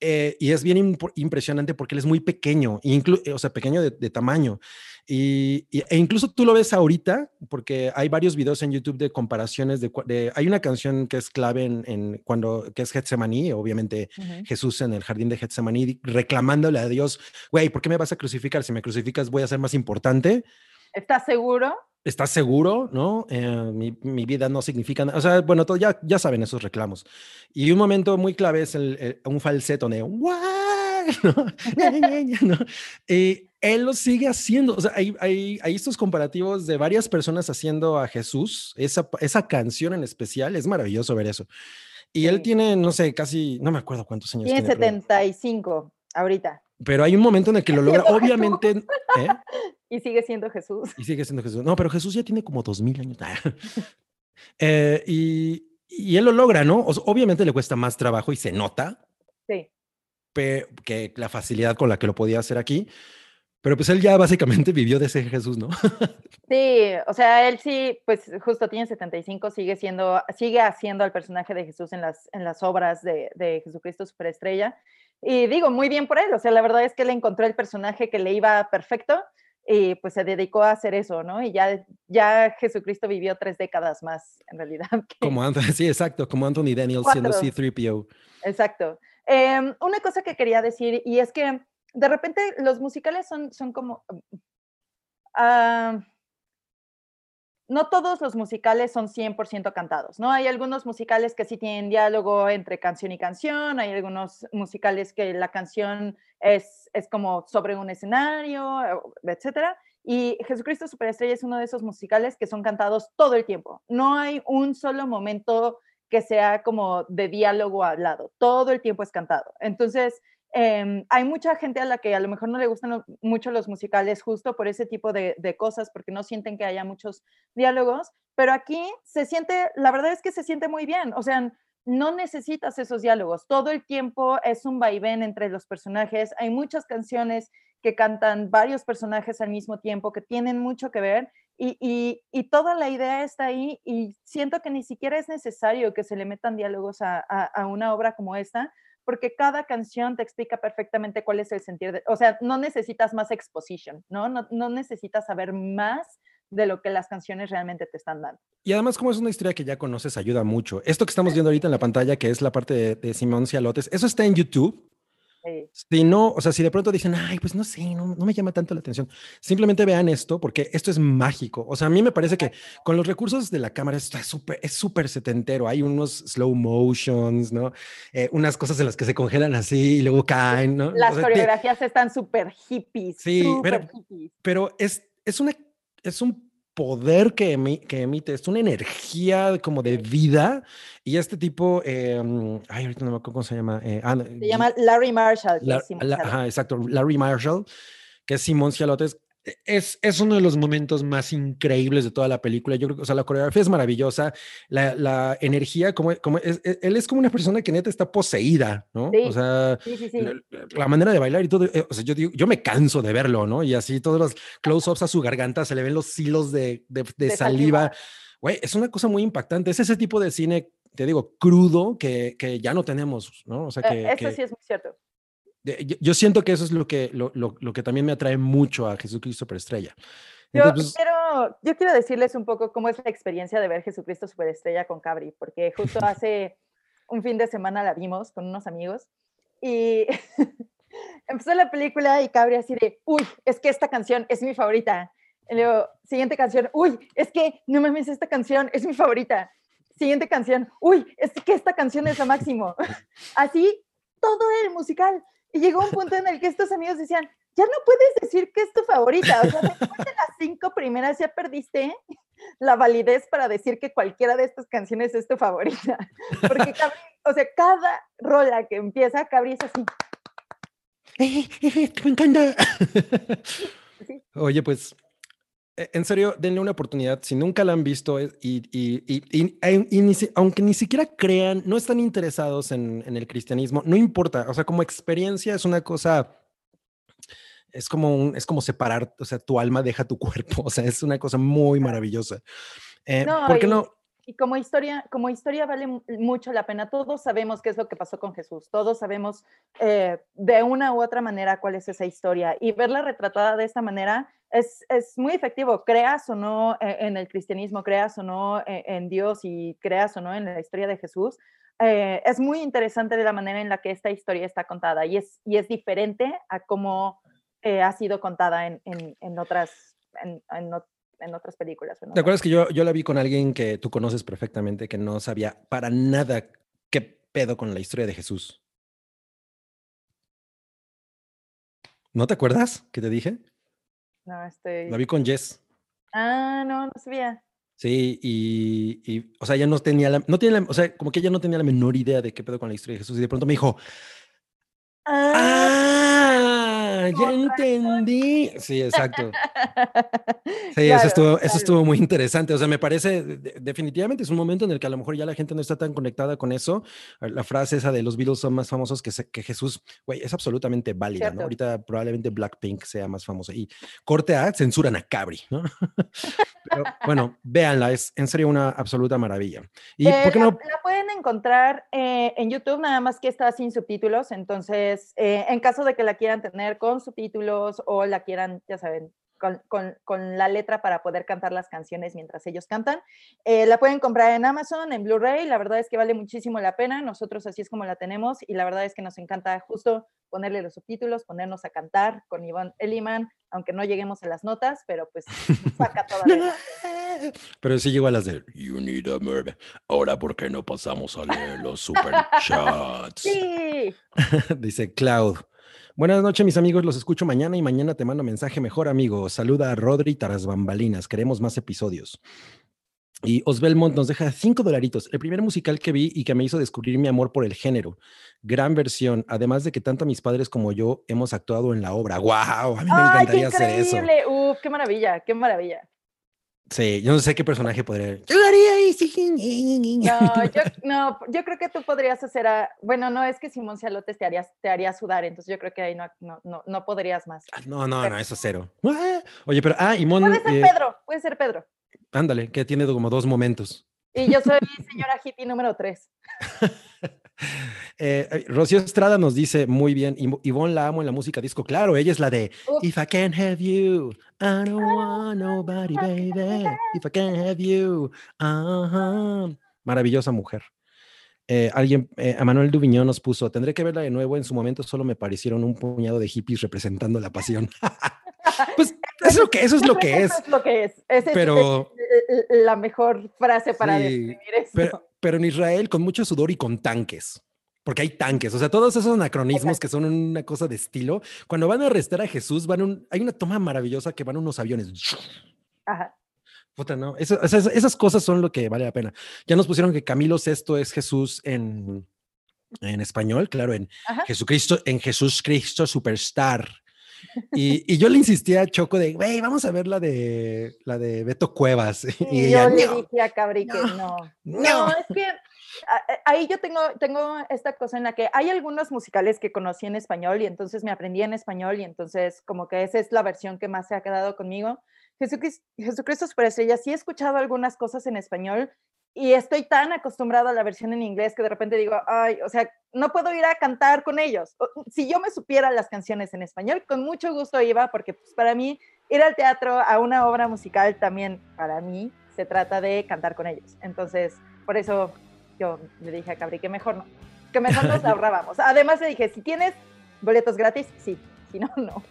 Eh, y es bien impresionante porque él es muy pequeño, o sea, pequeño de, de tamaño. Y, e incluso tú lo ves ahorita, porque hay varios videos en YouTube de comparaciones de, hay una canción que es clave en, cuando, que es Getsemaní, obviamente Jesús en el jardín de Getsemaní, reclamándole a Dios, güey, ¿por qué me vas a crucificar? Si me crucificas voy a ser más importante. ¿Estás seguro? ¿Estás seguro? ¿No? Eh, mi, mi, vida no significa nada. O sea, bueno, todo, ya, ya saben esos reclamos. Y un momento muy clave es el, un falseto de <laughs> ¿no? Y él lo sigue haciendo. O sea, hay, hay, hay, estos comparativos de varias personas haciendo a Jesús. Esa, esa canción en especial, es maravilloso ver eso. Y él tiene, no sé, casi, no me acuerdo cuántos años tiene. Tiene 75 ahorita. Pero hay un momento en el que lo <laughs> logra, obviamente. ¿eh? <laughs> Y sigue siendo Jesús. Y sigue siendo Jesús. No, pero Jesús ya tiene como dos mil años. <laughs> eh, y, y, él lo logra, ¿no? obviamente le cuesta más trabajo y se nota. Sí. que la facilidad con la que lo podía hacer aquí. Pero pues él ya básicamente <laughs> vivió de ese Jesús, ¿no? <laughs> sí, o sea, él sí, pues justo tiene 75, sigue siendo, sigue haciendo al personaje de Jesús en las, en las obras de, de Jesucristo Superestrella. Y digo, muy bien por él, o sea, la verdad es que él encontró el personaje que le iba perfecto y pues se dedicó a hacer eso, ¿no? Y ya, ya Jesucristo vivió tres décadas más, en realidad. <laughs> Como Anthony, sí, exacto, como Anthony Daniels siendo C-3PO. Exacto. Em, una cosa que quería decir, y es que de repente los musicales son, son como... Uh, no todos los musicales son 100% cantados, ¿no? Hay algunos musicales que sí tienen diálogo entre canción y canción, hay algunos musicales que la canción es, es como sobre un escenario, etcétera. Y Jesucristo Superestrella es uno de esos musicales que son cantados todo el tiempo. No hay un solo momento que sea como de diálogo hablado, todo el tiempo es cantado. Entonces, Em, hay mucha gente a la que a lo mejor no le gustan mucho los musicales justo por ese tipo de, cosas, porque no sienten que haya muchos diálogos, pero aquí se siente, la verdad es que se siente muy bien, o sea, no necesitas esos diálogos, todo el tiempo es un vaivén entre los personajes, hay muchas canciones que cantan varios personajes al mismo tiempo, que tienen mucho que ver, y, toda la idea está ahí, y siento que ni siquiera es necesario que se le metan diálogos a una obra como esta, porque cada canción te explica perfectamente cuál es el sentido, de, o sea, no necesitas más exposition, ¿no? ¿no? No necesitas saber más de lo que las canciones realmente te están dando. Y además, como es una historia que ya conoces, ayuda mucho. Esto que estamos viendo ahorita en la pantalla, que es la parte de, de Simón Cialotes, eso está en YouTube. Si no, o sea, si de pronto dicen, ay, pues no sé, no, no, me llama tanto la atención, simplemente vean esto porque esto es mágico. O sea, a mí me parece que con los recursos de la cámara está súper, es súper setentero. Hay unos slow motions, ¿no? Eh, unas cosas en las que se congelan así y luego caen, ¿no? Las coreografías están súper hippies. Sí, pero, pero es, es, una, es un poder que, que, emite, es una energía como de vida. Y este tipo, eh, ay, ahorita no me acuerdo cómo se llama. Eh, ah, se llama Larry Marshall. ajá, exacto, Larry Marshall, que es Simón Cialotes, es, es, uno de los momentos más increíbles de toda la película. Yo creo que, o sea, la coreografía es maravillosa, la, la energía, como, como es, e, él es como una persona que neta está poseída, ¿no? o sea, la, manera de bailar y todo, eh, o sea, yo digo, yo me canso de verlo, ¿no? Y así todos los close-ups a su garganta, se le ven los hilos de, de, de, saliva. Güey, es una cosa muy impactante. Es ese tipo de cine, te digo, crudo que, que ya no tenemos, ¿no? O sea, eh, que... Eso sí es muy cierto yo siento que eso es lo que, lo, lo, lo que también me atrae mucho a Jesucristo Superestrella. yo, pues quiero, yo quiero decirles un poco cómo es la experiencia de ver Jesucristo Superestrella con Cabri, porque justo <laughs> hace un fin de semana la vimos con unos amigos y <laughs> empezó la película y Cabri así de, uy, es que esta canción es mi favorita. Y luego, siguiente canción, uy, es que no mames, esta canción es mi favorita. Siguiente canción, uy, es que esta canción es lo máximo. <laughs> Así todo el musical. Y llegó un punto en el que estos amigos decían, ya no puedes decir que es tu favorita. O sea, después de las cinco primeras ya perdiste la validez para decir que cualquiera de estas canciones es tu favorita. Porque, o sea, cada rola que empieza, Cabri es así. me encanta. Oye, pues en serio, denle una oportunidad. Si nunca la han visto y, y, aunque ni siquiera crean, no están interesados en, el cristianismo, no importa. O sea, como experiencia es una cosa, es como, un, es como separar, o sea, tu alma deja tu <laughs> cuerpo. O sea, es una cosa muy maravillosa. Eh, ¿Por qué no? Y como historia, como historia vale mucho la pena. Todos sabemos qué es lo que pasó con Jesús. Todos sabemos eh, de una u otra manera cuál es esa historia. Y verla retratada de esta manera es, es muy efectivo. Creas o no eh, en el cristianismo, creas o no eh, en Dios y creas o no en la historia de Jesús. es muy interesante de la manera en la que esta historia está contada y es, y es diferente a cómo ha sido contada en, en, en otras, en, en otras películas. ¿Te acuerdas que yo, yo la vi con alguien que tú conoces perfectamente, que no sabía para nada qué pedo con la historia de Jesús? ¿No te acuerdas que te dije? No, estoy... La vi con Jess. Ah, no, no sabía. Sí, y, y, o sea, ella no tenía la, no tiene la, o sea, como que ella no tenía la menor idea de qué pedo con la historia de Jesús y de pronto me dijo, ah, ya entendí. Sí, exacto. Sí, eso, estuvo, eso estuvo muy interesante. O sea, me parece, definitivamente es un momento en el que a lo mejor ya la gente no está tan conectada con eso. La frase esa de los Beatles son más famosos que, que Jesús, güey, es absolutamente válida, ¿no? Ahorita probablemente Blackpink sea más famoso. Y corte A, censuran a Cabri, ¿no? <laughs> Pero, bueno, véanla, es en serio una absoluta maravilla. ¿Y por qué no? La, pueden encontrar eh, en YouTube, nada más que está sin subtítulos. Entonces, eh, en caso de que la quieran tener con subtítulos o la quieran, ya saben, con, la letra para poder cantar las canciones mientras ellos cantan. Eh, la pueden comprar en Amazon, en Blu-ray, la verdad es que vale muchísimo la pena, nosotros así es como la tenemos y la verdad es que nos encanta justo ponerle los subtítulos, ponernos a cantar con Iván Eliman, aunque no lleguemos a las notas, pero pues saca toda la <laughs> Pero sí llegó a las de You need a murder. Ahora, ¿por qué no pasamos a leer los <laughs> super chats? Sí. <laughs> Dice Cloud. Buenas noches, mis amigos. Los escucho mañana y mañana te mando mensaje mejor, amigo. Saluda a Rodri Taras Bambalinas. Queremos más episodios. Y Osbelmont nos deja cinco dolaritos. El primer musical que vi y que me hizo descubrir mi amor por el género. Gran versión. Además de que tanto mis padres como yo hemos actuado en la obra. ¡Wow! A mí me encantaría hacer eso. ¡Uf! ¡Qué maravilla! ¡Qué maravilla! Sí, yo no sé qué personaje podría. Yo No, yo, <laughs> no, yo creo que tú podrías hacer a. Bueno, no, es que Simón Cialotes te haría, te haría sudar, entonces yo creo que ahí no, no, no, podrías más. Ah, no, no, no, eso cero. Oye, pero. Ah, y Puede ser eh, Pedro, puede ser Pedro. Ándale, que tiene como dos momentos. Y yo soy señora hippie número tres. <laughs> <laughs> Eh, Rocío Estrada nos dice muy bien, Ivonne la amo en la música disco, claro, ella es la de If I can't have you, I don't want nobody, baby. If I can't have you, maravillosa mujer. Eh, alguien, eh, Manuel Duviñón nos puso, tendré que verla de nuevo, en su momento solo me parecieron un puñado de hippies representando la pasión. <laughs> pues <laughs> eso, que, eso es lo que es. Eso es lo que es. pero, es la mejor frase para describir eso pero en Israel con mucho sudor y con tanques. Porque hay tanques, o sea, todos esos anacronismos que son una cosa de estilo. Cuando van a arrestar a Jesús, van un, hay una toma maravillosa que van unos aviones. Ajá. Puta, no, esas, cosas son lo que vale la pena. Ya nos pusieron que Camilo VI es Jesús en, en español, claro, en Jesucristo, en Jesús Cristo Superstar. Y, yo le insistía a Choco de, güey, vamos a ver la de, la de Beto Cuevas. <laughs> y yo le dije a Cabri que no. No, es que ahí yo tengo, tengo esta cosa en la que hay algunos musicales que conocí en español y entonces me aprendí en español y entonces como que esa es la versión que más se ha quedado conmigo. Jesucristo, Jesucristo Superestrella, sí he escuchado algunas cosas en español y estoy tan acostumbrada a la versión en inglés que de repente digo, ay, o sea, no puedo ir a cantar con ellos. Si yo me supiera las canciones en español, con mucho gusto iba, porque pues, para mí ir al teatro, a una obra musical, también para mí se trata de cantar con ellos. Entonces, por eso yo le dije a Cabri que mejor no, que mejor nos <laughs> ahorrábamos. Además le dije, si tienes boletos gratis, sí, si no, no.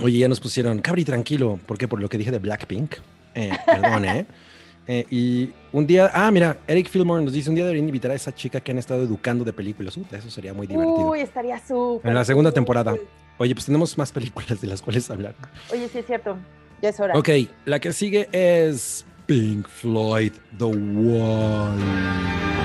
Oye, ya nos pusieron, Cabri, tranquilo, ¿por qué? Por lo que dije de Blackpink. Eh, perdón, ¿eh? Eh, y un día, ah, mira, Eric Fillmore nos dice, un día deberían invitar a esa chica que han estado educando de películas. eso sería muy divertido. Uy, estaría súper. En la segunda temporada. Oye, pues tenemos más películas de las cuales hablar. Oye, sí es cierto. Ya es hora. Ok, la que sigue es Pink Floyd, The Wall.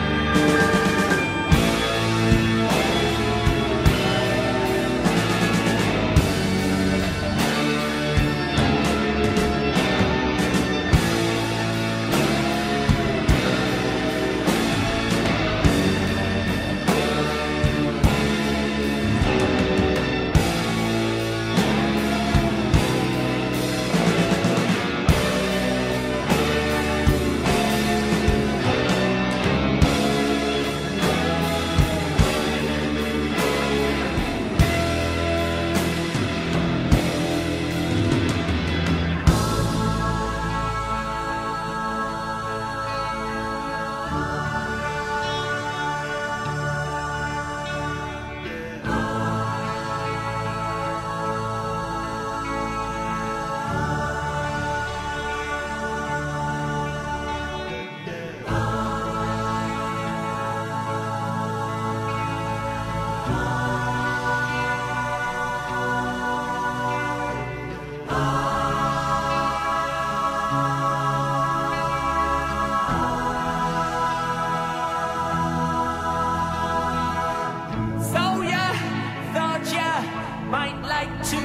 Like to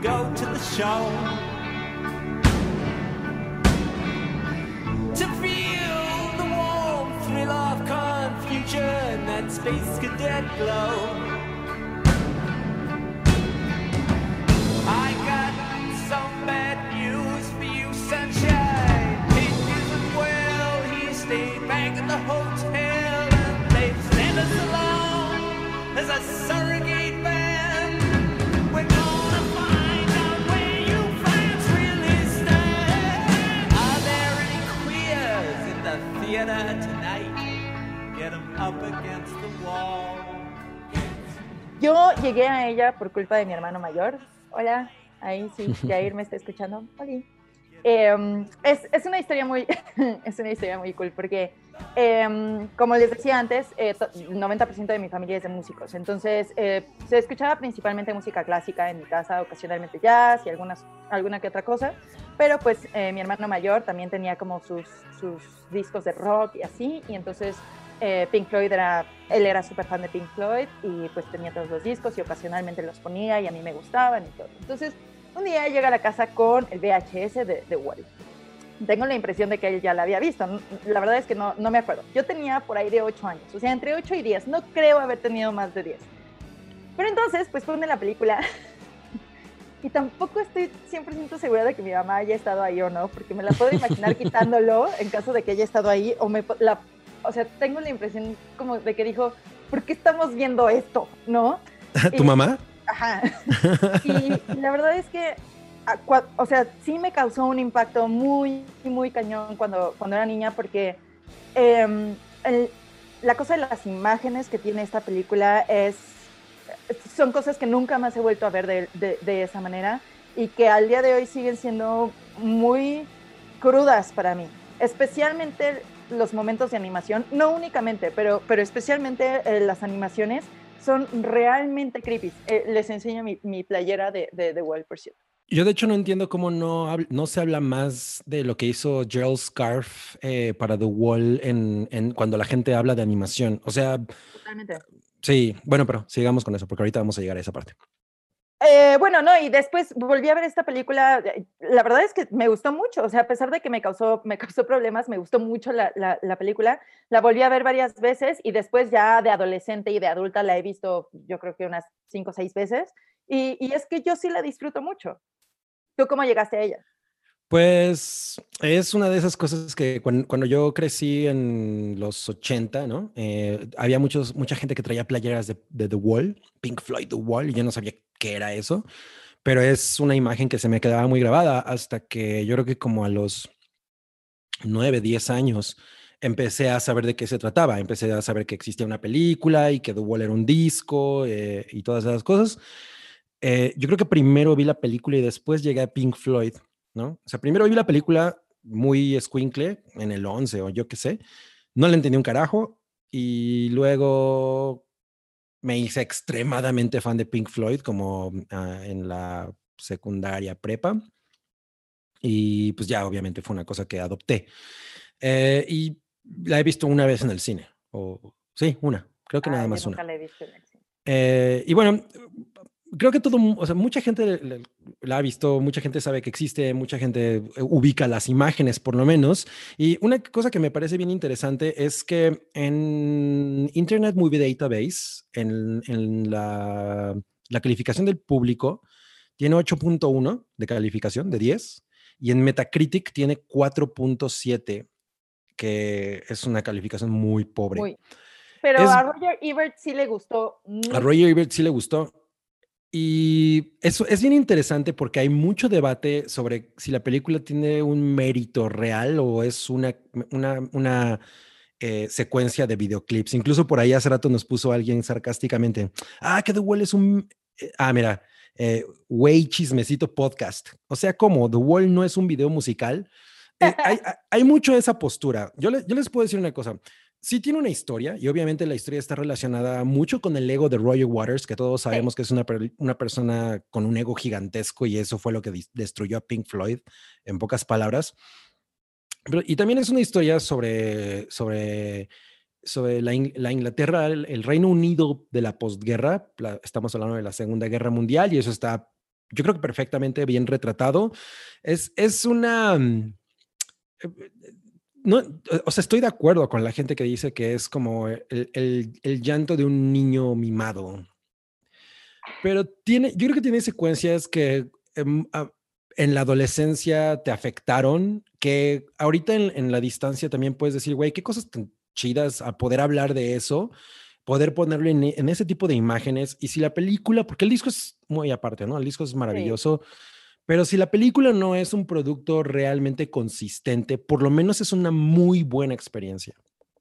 go to the show. To feel the warm thrill of confusion and space cadet glow. I got some bad news for you, sunshine. Pete isn't well. He stayed back at the hotel and they've sent us along as a surrogate 'em. Yo llegué a ella por culpa de mi hermano mayor. Hola, ahí sí, Jair me está escuchando. Hola. Em, es, es una historia muy, <laughs> es una historia muy cool porque, em, como les decía antes, eh, to- el 90% de mi familia es de músicos. Entonces, eh, se escuchaba principalmente música clásica en mi casa, ocasionalmente jazz y algunas, alguna que otra cosa. Pero pues eh, mi hermano mayor también tenía como sus, sus discos de rock y así. Y entonces eh, Pink Floyd era, él era súper fan de Pink Floyd y pues tenía todos los discos y ocasionalmente los ponía y a mí me gustaban y todo. Entonces un día llega a la casa con el VHS de, de Wall. Tengo la impresión de que él ya la había visto. La verdad es que no, no me acuerdo. Yo tenía por ahí de 8 años, o sea, entre 8 y 10. No creo haber tenido más de 10. Pero entonces, pues pone la película. <laughs> Y tampoco estoy 100% segura de que mi mamá haya estado ahí o no, porque me la puedo imaginar <laughs> quitándolo en caso de que haya estado ahí. O, me, la, o sea, tengo la impresión como de que dijo, ¿por qué estamos viendo esto? ¿No? <laughs> ¿Tu Y- mamá? Ajá. Y la verdad es que, o sea, sí me causó un impacto muy, muy cañón cuando, cuando era niña, porque em, el- la cosa de las imágenes que tiene esta película es, son cosas que nunca más he vuelto a ver de, de- de esa manera y que al día de hoy siguen siendo muy crudas para mí, especialmente los momentos de animación, no únicamente, pero, pero especialmente eh, las animaciones son realmente creepy. Eh, les enseño mi, mi playera de, de Wall, por cierto. Yo de hecho no entiendo cómo no, no se habla más de lo que hizo Gerald Scarf eh, para The Wall en, en cuando la gente habla de animación. O sea, Totalmente. sí, bueno, pero sigamos con eso, porque ahorita vamos a llegar a esa parte. Eh, bueno, no, y después volví a ver esta película. eh, La verdad es que me gustó mucho. O sea, a pesar de que me causó, me <laughs> causó problemas, me gustó mucho la, la, la película. La volví a ver varias veces y después ya de adolescente y de adulta la he visto, yo creo que unas cinco o seis veces. Y, es que yo sí la disfruto mucho. ¿Tú cómo llegaste a ella? Pues es una de esas cosas que cuan- cuando, yo crecí en los 80, ¿no? Eh, había muchos, mucha gente que traía playeras de, de The Wall, Pink Floyd The Wall, y yo no sabía qué era eso, pero es una imagen que se me quedaba muy grabada hasta que yo creo que como a los 9, 10 años empecé a saber de qué se trataba, empecé a saber que existía una película y que The Wall era un disco eh, y todas esas cosas. Eh, yo creo que primero vi la película y después llegué a Pink Floyd. ¿no? O sea, primero vi la película muy escuincle en el 11 o yo qué sé, no le entendí un carajo y luego me hice extremadamente fan de Pink Floyd como ah, en la secundaria prepa y pues ya obviamente fue una cosa que adopté Eh, y la he visto una vez en el cine o sí, una, creo que Ah, nada más nunca una. la he visto en el cine. Eh, y bueno, creo que todo, o sea, mucha gente la ha visto, mucha gente sabe que existe, mucha gente eh, ubica las imágenes por lo menos. Y una cosa que me parece bien interesante es que en Internet Movie Database, en, en la, la calificación del público, tiene 8.1 de calificación de 10 y en Metacritic tiene 4.7, que es una calificación muy pobre. Muy. Pero Es- a Roger Ebert sí le gustó. A. Roger Ebert sí le gustó. Y eso es bien interesante porque hay mucho debate sobre si la película tiene un mérito real o es una, una, una eh, secuencia de videoclips. Incluso por ahí hace rato nos puso alguien sarcásticamente, ah, que The Wall es un... eh, Ah, mira, eh, Way Chismecito Podcast. O sea, como The Wall no es un video musical. Eh, hay, <laughs> hay- mucho de esa postura. Yo, le- yo les puedo decir una cosa sí tiene una historia y obviamente la historia está relacionada mucho con el ego de Roger Waters, que todos sabemos que es una, una persona con un ego gigantesco y eso fue lo que destruyó a Pink Floyd, en pocas palabras. Pero- y también es una historia sobre, sobre sobre la, In- la Inglaterra, el, el Reino Unido de la posguerra. la- estamos hablando de la Segunda Guerra Mundial y eso está, yo creo que perfectamente bien retratado. Es, es una... mm, eh, No, o sea, estoy de acuerdo con la gente que dice que es como el, el- el llanto de un niño mimado. Pero tiene, yo creo que tiene secuencias que em, en la adolescencia te afectaron, que ahorita en, en la distancia también puedes decir, güey, qué cosas tan chidas a poder hablar de eso, poder ponerlo en, en ese tipo de imágenes. Y si la película, porque el disco es muy aparte, ¿no? El disco es maravilloso. Pero si la película no es un producto realmente consistente, por lo menos es una muy buena experiencia.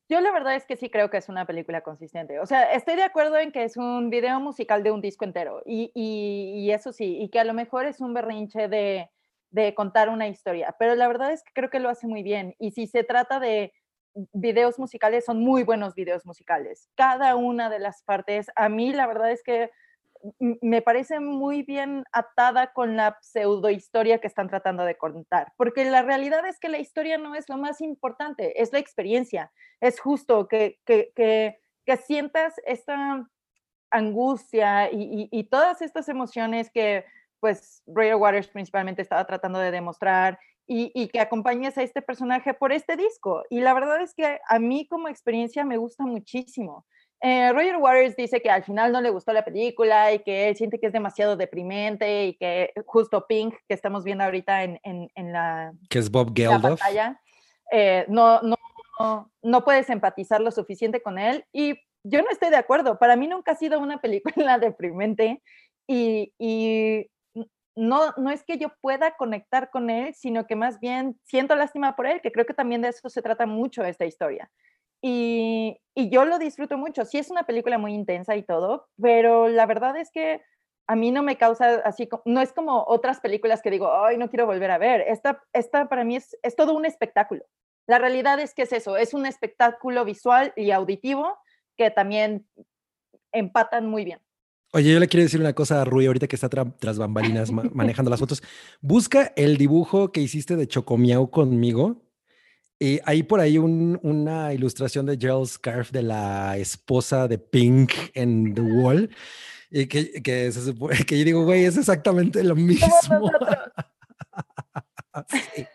Yo la verdad es que sí creo que es una película consistente. O sea, estoy de acuerdo en que es un video musical de un disco entero. Y, y- eso sí, y que a lo mejor es un berrinche de, de contar una historia. Pero la verdad es que creo que lo hace muy bien. Y si se trata de videos musicales, son muy buenos videos musicales. Cada una de las partes, a mí la verdad es que me parece muy bien atada con la pseudo historia que están tratando de contar, porque la realidad es que la historia no es lo más importante, es la experiencia. Es justo que, que, que, que sientas esta angustia y, y- y todas estas emociones que pues Roger Waters principalmente estaba tratando de demostrar y, y que acompañes a este personaje por este disco. Y la verdad es que a mí como experiencia me gusta muchísimo. Eh, Roger Waters dice que al final no le gustó la película y que él siente que es demasiado deprimente y que justo Pink, que estamos viendo ahorita en, en, en la, Que es Bob la Geldof. pantalla, eh, no, no, no, no puedes empatizar lo suficiente con él. Y yo no estoy de acuerdo. Para mí nunca ha sido una <laughs> película deprimente y, y no, no es que yo pueda conectar con él, sino que más bien siento lástima por él, que creo que también de eso se trata mucho esta historia. Y, y yo lo disfruto mucho. Sí es una película muy intensa y todo, pero la verdad es que a mí no me causa así, no es como otras películas que digo, ay, no quiero volver a ver. Esta, esta para mí es, es todo un espectáculo. La realidad es que es eso, es un espectáculo visual y auditivo que también empatan muy bien. Oye, yo le quiero decir una cosa a Rui ahorita que está tra- tras bambalinas ma- <laughs> manejando las fotos. Busca el dibujo que hiciste de Chocomiao conmigo. Y hay por ahí un- una ilustración de Gerald Scarf de la esposa de Pink en The Wall. Y que, que, se supone- que yo digo, güey, es exactamente lo <laughs> mismo. <laughs> Sí.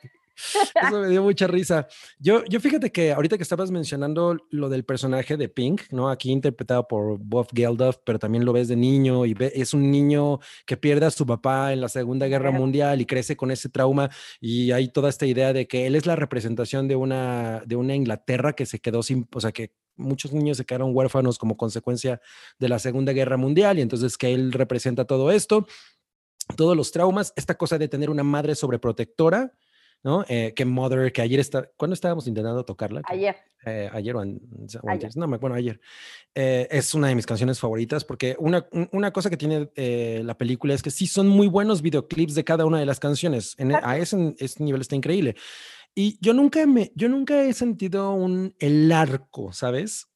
Eso me dio mucha risa. Yo, yo fíjate que ahorita que estabas mencionando lo del personaje de Pink, ¿no? Aquí interpretado por Bob Geldof, pero también lo ves de niño y ve- es un niño que pierde a su papá en la Segunda Guerra Claro. Mundial y crece con ese trauma y hay toda esta idea de que él es la representación de una, de una Inglaterra que se quedó sin, o sea, que muchos niños se quedaron huérfanos como consecuencia de la Segunda Guerra Mundial y entonces que él representa todo esto, todos los traumas, esta cosa de tener una madre sobreprotectora, ¿no? Eh, que Mother, que ayer está, ¿cuándo estábamos intentando tocarla? Ayer. eh, ayer o, an- o Ayer. antes, no, bueno, ayer. Eh, es una de mis canciones favoritas porque una, un- una cosa que tiene eh, la película es que sí son muy buenos videoclips de cada una de las canciones. En, e- a ese, ese nivel está increíble. Y yo nunca me, yo nunca he sentido un, el arco, ¿sabes?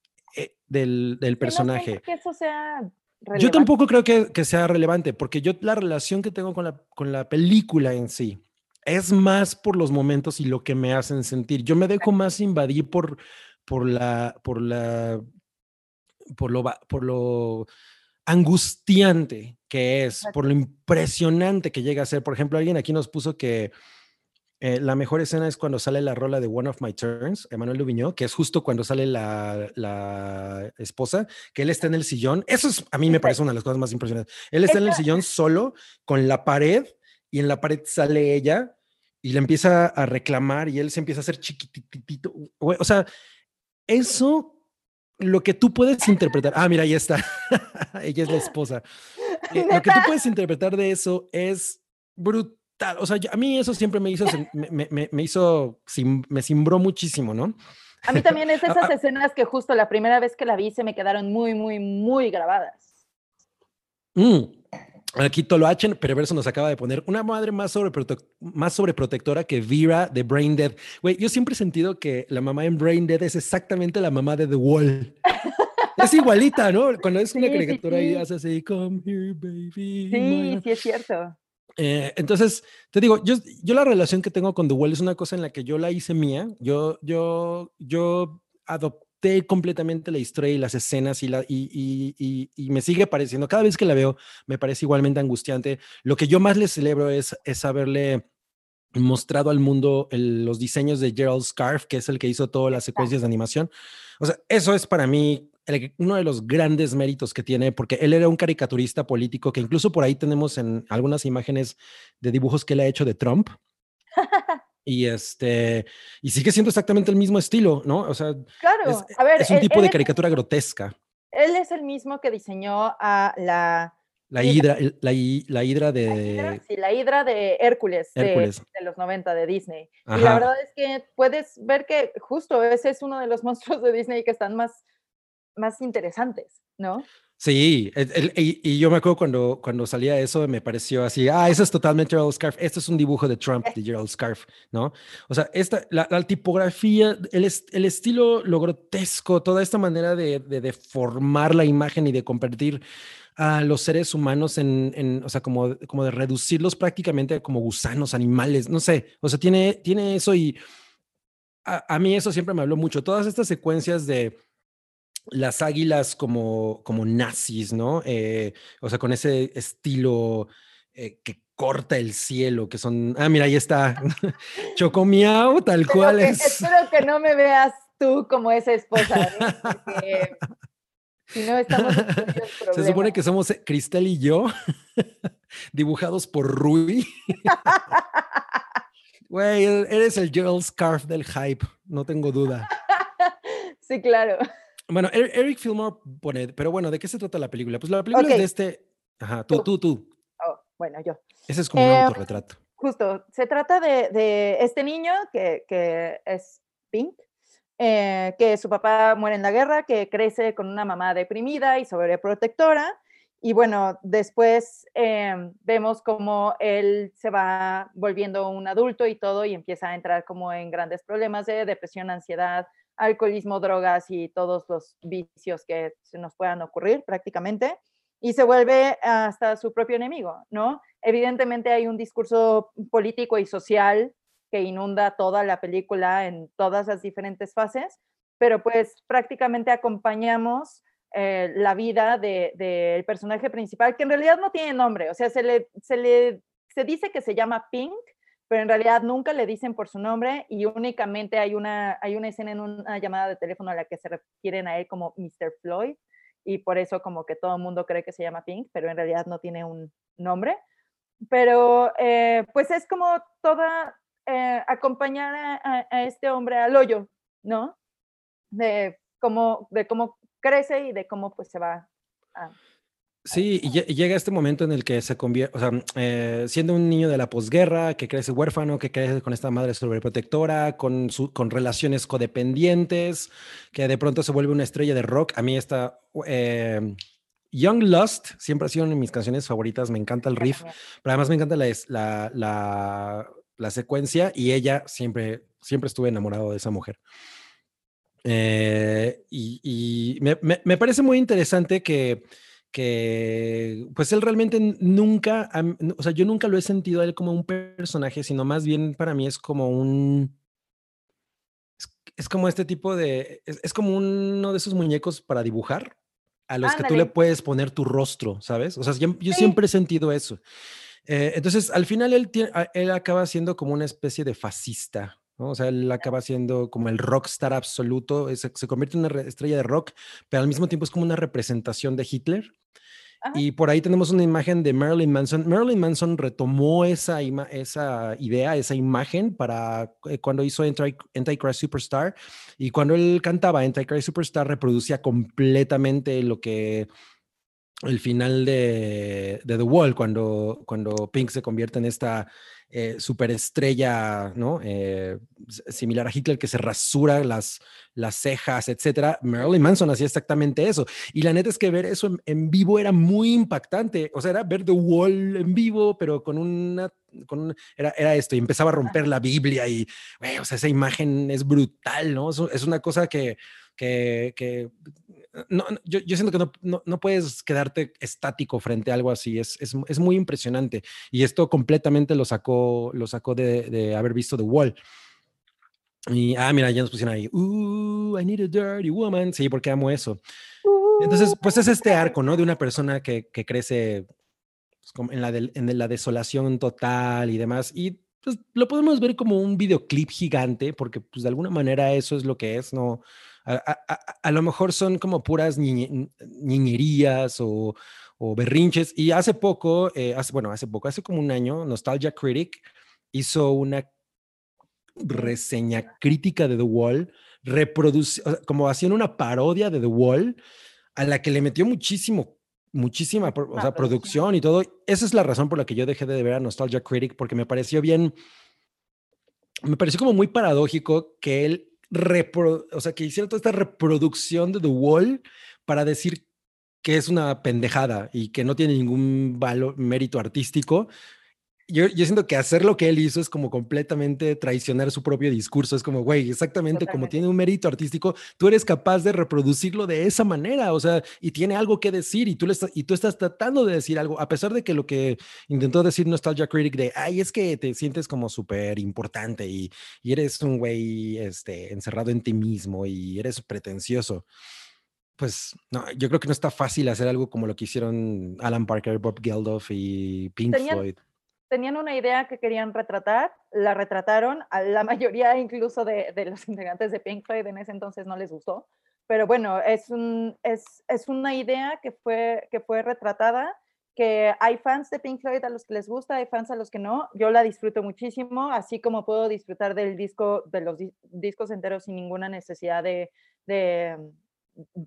Del, del no personaje. siento que eso sea Yo tampoco creo que, que sea relevante, porque yo la relación que tengo con la, con la película en sí es más por los momentos y lo que me hacen sentir. Yo me dejo más invadir por, por la, por la, por lo, por lo angustiante que es, por lo impresionante que llega a ser. Por ejemplo, alguien aquí nos puso que eh, la mejor escena es cuando sale la rola de One of My Turns, Emanuel Lubiñó, que es justo cuando sale la, la esposa, que él está en el sillón. Eso es, a mí me parece una de las cosas más impresionantes. Él está en el sillón solo con la pared y en la pared sale ella y le empieza a reclamar y él se empieza a hacer chiquititito. O sea, eso, lo que tú puedes interpretar. Ah, mira, ahí está. <laughs> ella es la esposa. Eh, lo que tú puedes interpretar de eso es brutal. O sea, yo- a mí eso siempre me hizo, me, me- hizo, sim- me simbró muchísimo, ¿no? A mí también es <laughs> esas escenas que justo la primera vez que la vi se me quedaron muy, muy, muy grabadas. Mm. Aquí Toloachen Perverso nos acaba de poner una madre más, sobreprote- más sobreprotectora que Vera de Brain Dead. Güey, yo siempre he sentido que la mamá en Brain Dead es exactamente la mamá de The Wall. <laughs> es igualita, ¿no? Cuando es una Sí, sí, caricatura y sí. hace así, come here, baby. Sí, my sí es cierto. Eh, entonces, te digo, yo, yo la relación que tengo con The Wall es una cosa en la que yo la hice mía. Yo, yo, yo adopté completamente la historia y las escenas y, la, y, y- y- y me sigue pareciendo, cada vez que la veo, me parece igualmente angustiante. Lo que yo más le celebro es, es haberle mostrado al mundo el- los diseños de Gerald Scarf, que es el que hizo todas las secuencias de animación. O sea, eso es para mí el- uno de los grandes méritos que tiene, porque él era un caricaturista político que incluso por ahí tenemos en algunas imágenes de dibujos que él ha hecho de Trump. <laughs> Y este, y sigue siendo exactamente el mismo estilo, ¿no? O sea, Claro, es, a ver, es un él- tipo él de es- caricatura grotesca. Él es el mismo que diseñó a la, La hidra, la, hi- la hidra la hidra, de sí, la hidra de Hércules, de- Hércules. De, los 90 de Disney. Y la verdad es que puedes ver que justo ese es uno de los <laughs> monstruos de Disney que están más, más interesantes, ¿no? Sí, y, yo me acuerdo cuando, cuando salía eso, me pareció así, ah, eso es totalmente Gerald Scarf, esto es un dibujo de Trump, de Gerald Scarf, ¿no? O sea, esta, la, tipografía, el, el estilo, lo grotesco, toda esta manera de, de deformar la imagen y de convertir a los seres humanos en, en, o sea, como, como de reducirlos prácticamente como gusanos, animales, no sé, o sea, tiene, tiene eso y a, a mí eso siempre me habló mucho, todas estas secuencias de las águilas como, como nazis, ¿no? Eh, o sea, con ese estilo eh, que corta el cielo, que son, ah, mira, ahí está, <laughs> <laughs> Chocomiao, tal Espero cual que, es. espero que no me veas tú como esa esposa, ¿eh? Porque <laughs> si no estamos Se supone que somos eh, Cristel y yo, dibujados por Rui. Güey, eres el Gerald Scarf del hype, no tengo duda. Sí, claro. Bueno, Er- Eric Fillmore pone, pero bueno, ¿de qué se trata la película? Pues la película es de este, ajá, tú, tú, tú. Oh, bueno, yo. Ese es como un Em, autorretrato. Justo, se trata de, de este niño que, que es Pink, eh, que su papá muere en la guerra, que crece con una mamá deprimida y sobreprotectora. Y bueno, después em, vemos cómo él se va volviendo un adulto y todo y empieza a entrar como en grandes problemas de depresión, ansiedad, alcoholismo, drogas y todos los vicios que se nos puedan ocurrir prácticamente. Y se vuelve hasta su propio enemigo, ¿no? Evidentemente hay un discurso político y social que inunda toda la película en todas las diferentes fases, pero pues prácticamente acompañamos eh, la vida del de, del personaje principal, que en realidad no tiene nombre, o sea, se le, se le se dice que se llama Pink, pero en realidad nunca le dicen por su nombre y únicamente hay una, hay una escena en una llamada de teléfono a la que se refieren a él como Mr. Floyd y por eso como que todo el mundo cree que se llama Pink, pero en realidad no tiene un nombre. Pero eh, pues es como toda, eh, acompañar a, a, este hombre al hoyo, ¿no? De cómo, de cómo crece y de cómo pues se va a, Sí, y llega este momento en el que se convierte, o sea, eh, siendo un niño de la posguerra, que crece huérfano, que crece con esta madre sobreprotectora, con, su, con relaciones codependientes, que de pronto se vuelve una estrella de rock. A mí esta eh, Young Lust siempre ha sido una de mis canciones favoritas, me encanta el riff, pero además me encanta la, la, la, la secuencia y ella siempre, siempre estuve enamorado de esa mujer. Eh, y, y me, me, me parece muy interesante que que pues él realmente nunca, o sea, yo nunca lo he sentido a él como un personaje, sino más bien para mí es como un, es, es como este tipo de, es, es, como uno de esos muñecos para dibujar a los Ándale. que tú le puedes poner tu rostro, ¿sabes? O sea, yo, yo sí. siempre he sentido eso. Eh, entonces, al final él, tiene, él acaba siendo como una especie de fascista, ¿no? O sea, él acaba siendo como el rockstar absoluto, es, se convierte en una estrella de rock, pero al mismo tiempo es como una representación de Hitler. Ajá. Y por ahí tenemos una imagen de Marilyn Manson. Marilyn Manson retomó esa, esa idea, esa imagen para eh, cuando hizo Antichrist Superstar. Y cuando él cantaba Antichrist Superstar, reproducía completamente lo que el final de, de, The Wall, cuando, cuando Pink se convierte en esta eh, superestrella, ¿no? Eh, similar a Hitler, que se rasura las, las cejas, etcétera. Marilyn Manson hacía exactamente eso. Y la neta es que ver eso en, en, vivo era muy impactante. O sea, era ver The Wall en vivo, pero con una. Con era, era esto, y empezaba a romper la Biblia, y, wey, o sea, esa imagen es brutal, ¿no? Es, es una cosa que. que, que no, yo, yo, siento que no, no, puedes quedarte estático frente a algo así, es, es, es, muy impresionante. Y esto completamente lo sacó, lo sacó de, de haber visto The Wall. Y, ah, mira, ya nos pusieron ahí, uh, I need a dirty woman. Sí, porque amo eso. Entonces, pues es este arco, ¿no? De una persona que, que crece pues, en, la del- en la desolación total y demás. Y pues lo podemos ver como un videoclip gigante, porque pues de alguna manera eso es lo que es, ¿no? A, a- a- a lo mejor son como puras niñe- niñerías o, o berrinches. Y hace poco, eh, hace, bueno, hace poco, hace como un año, Nostalgia Critic hizo una reseña crítica de The Wall, sea, como haciendo una parodia de The Wall, a la que le metió muchísimo, muchísima o sea, producción y todo. Esa es la razón por la que yo dejé de ver a Nostalgia Critic, porque me pareció bien, me pareció como muy paradójico que él, repro- o sea, que hiciera toda esta reproducción de The Wall para decir que es una pendejada y que no tiene ningún valor, mérito artístico. Yo, yo siento que hacer lo que él hizo es como completamente traicionar su propio discurso. Es como, güey, exactamente como tiene un mérito artístico, tú eres capaz de reproducirlo de esa manera, o sea, y tiene algo que decir y tú, le y tú estás tratando de decir algo, a pesar de que lo que intentó decir Nostalgia Critic de, ay, es que te sientes como súper importante y, y eres un güey este, encerrado en ti mismo y eres pretencioso. Pues no, yo creo que no está fácil hacer algo como lo que hicieron Alan Parker, Bob Geldof y Pink Tenían- Floyd. Tenían una idea que querían retratar, la retrataron, a la <laughs> mayoría incluso de, los integrantes de Pink Floyd en ese entonces no les gustó, pero bueno, es, un, es, es una idea que fue, retratada, que hay fans de Pink Floyd a los que les gusta, hay fans a los que no, yo la disfruto muchísimo, así como puedo disfrutar del disco, de los dis- discos enteros sin ninguna necesidad de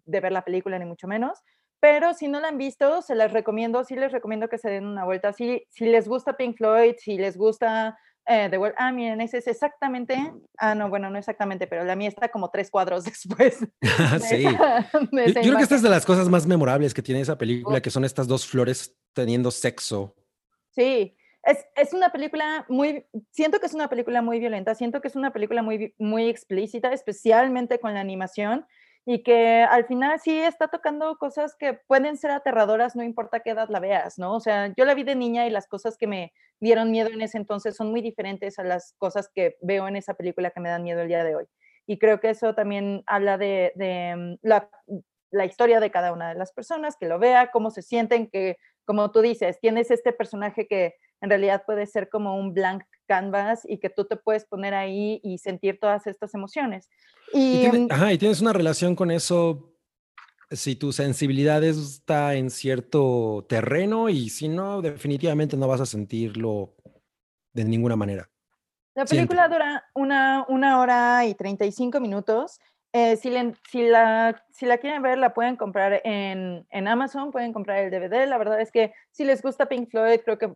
ver la película, ni mucho menos. Pero si no la han visto, se las recomiendo, sí les recomiendo que se den una vuelta. Si, si les gusta Pink Floyd, si les gusta eh, The Wall, ah, miren, ese es exactamente, ah, no, bueno, no exactamente, pero la mía está como tres cuadros <laughs> después. <laughs> de sí. esa- de Yo, yo creo que esta es de las cosas más memorables que tiene esa película, Oh. que son estas dos flores teniendo sexo. Sí, es, es una película muy, siento que es una película muy violenta, siento que es una película muy, muy explícita, especialmente con la animación, y que al final sí está tocando cosas que pueden ser aterradoras, no importa qué edad la veas, ¿no? O sea, yo la vi de niña y las cosas que me dieron miedo en ese entonces son muy diferentes a las cosas que veo en esa película que me dan miedo el día de hoy. Y creo que eso también habla de, de, mm, la, la historia de cada una de las personas, que lo vea, cómo se sienten, que como tú dices, tienes este personaje que en realidad puede ser como un blank canvas y que tú te puedes poner ahí y sentir todas estas emociones. Y, Y, tiene- mm, ajá, y tienes una relación con eso si tu sensibilidad está en cierto terreno y si no, definitivamente no vas a sentirlo de ninguna manera. La Siento. película dura una, una hora y 35 minutos. Eh, si, le- si, la, si la quieren ver, la pueden comprar en, en Amazon, pueden comprar el DVD. La verdad es que si les gusta Pink Floyd, creo que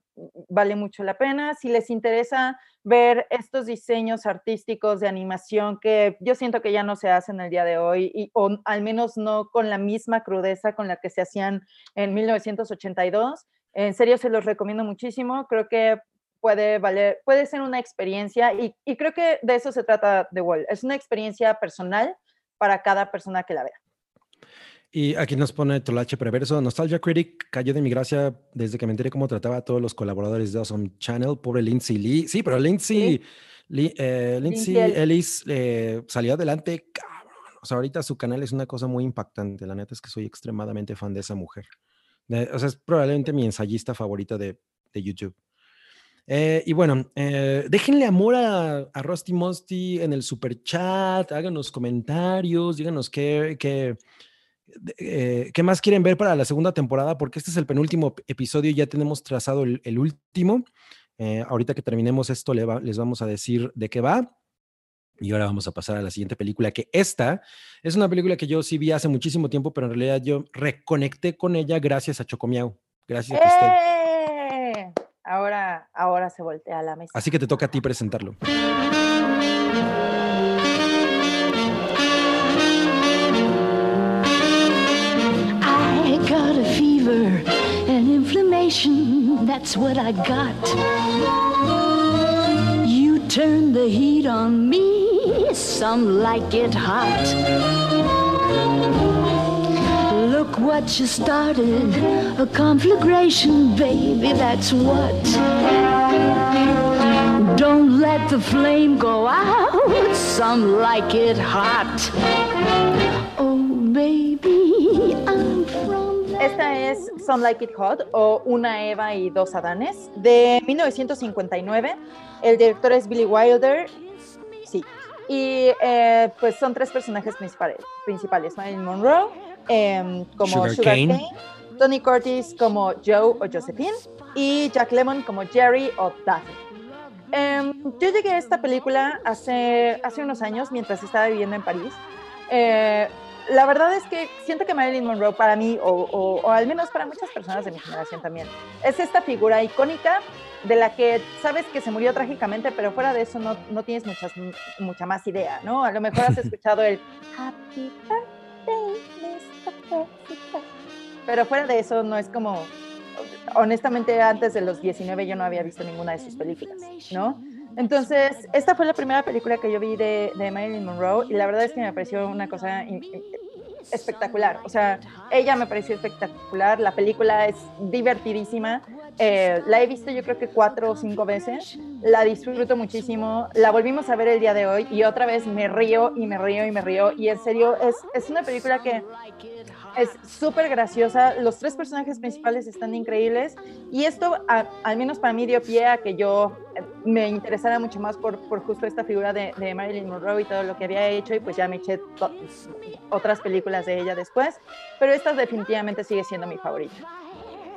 vale mucho la pena. Si les interesa ver estos diseños artísticos de animación que yo siento que ya no se hacen el día de hoy, y, o al menos no con la misma crudeza con la que se hacían en 1982, en serio se los recomiendo muchísimo. Creo que puede valer, puede ser una experiencia y, y creo que de eso se trata The Wall. Es una experiencia personal para cada persona que la vea. Y aquí nos pone Tolache Preverso, Nostalgia Critic cayó de mi gracia desde que me enteré cómo trataba a todos los colaboradores de Awesome Channel. Pobre Lindsay Lee. Sí, pero Lindsay, Li- eh, Lindsay Lindsay Ellis. Ellis eh, salió adelante, cabrón. O sea, ahorita su canal es una cosa muy impactante. La neta es que soy extremadamente fan de esa mujer. De- o sea, es probablemente mi ensayista favorita de, de YouTube. Eh, y bueno, eh, déjenle amor a, Rusty Musty en el super chat, háganos comentarios, díganos qué, qué, eh, qué más quieren ver para la segunda temporada, porque este es el penúltimo ep- episodio, ya tenemos trazado el, último. Eh, ahorita que terminemos esto, les vamos a decir de qué va. Y ahora vamos a pasar a la siguiente película, que esta es una película que yo sí vi hace muchísimo tiempo, pero en realidad yo reconecté con ella gracias a Chocomiao, gracias a Cristel. Ahora, ahora se voltea la mesa. Así que te toca a ti presentarlo. I got a fever and inflammation, that's what I got. You turn the heat on me, some like it hot. Look what you started, a conflagration, baby, that's what. Don't let the flame go out, some like it hot. Oh, baby, I'm from Esta es Some Like It Hot o Una Eva y dos Adanes de 1959. El director es Billy Wilder. Sí. Y eh, pues son tres personajes principales. principales Marilyn Monroe em, como Sugar Sugar, Cane. Cane, Tony Curtis como Joe o Josephine y Jack Lemmon como Jerry o Daphne. Em, yo llegué a esta película hace, hace unos años mientras estaba viviendo en París. Eh, la verdad es que siento que Marilyn Monroe para mí, o, o- o al menos para muchas personas de mi generación también, es esta figura icónica de la que sabes que se murió trágicamente, pero fuera de eso no, no tienes muchas, mucha más idea, ¿no? A lo mejor has <laughs> escuchado el Happy Birthday. Pero fuera de eso no es como, honestamente antes de los 19 yo no había visto ninguna de sus películas, ¿no? Entonces, esta fue la primera película que yo vi de, Marilyn Monroe y la verdad es que me pareció una cosa espectacular. O sea, ella me pareció espectacular, la película es divertidísima, eh, la he visto yo creo que cuatro o cinco veces, la disfruto muchísimo, la volvimos a ver el día de hoy y otra vez me río y me río y me río. Y en serio es, es una película que es súper graciosa, los tres personajes principales están increíbles. Y esto a- al menos para mí dio pie a que yo eh, me interesara mucho más por, por justo esta figura de, de Marilyn Monroe y todo lo que había hecho. Y pues ya me eché otras películas de ella después, pero esta definitivamente sigue siendo mi favorita.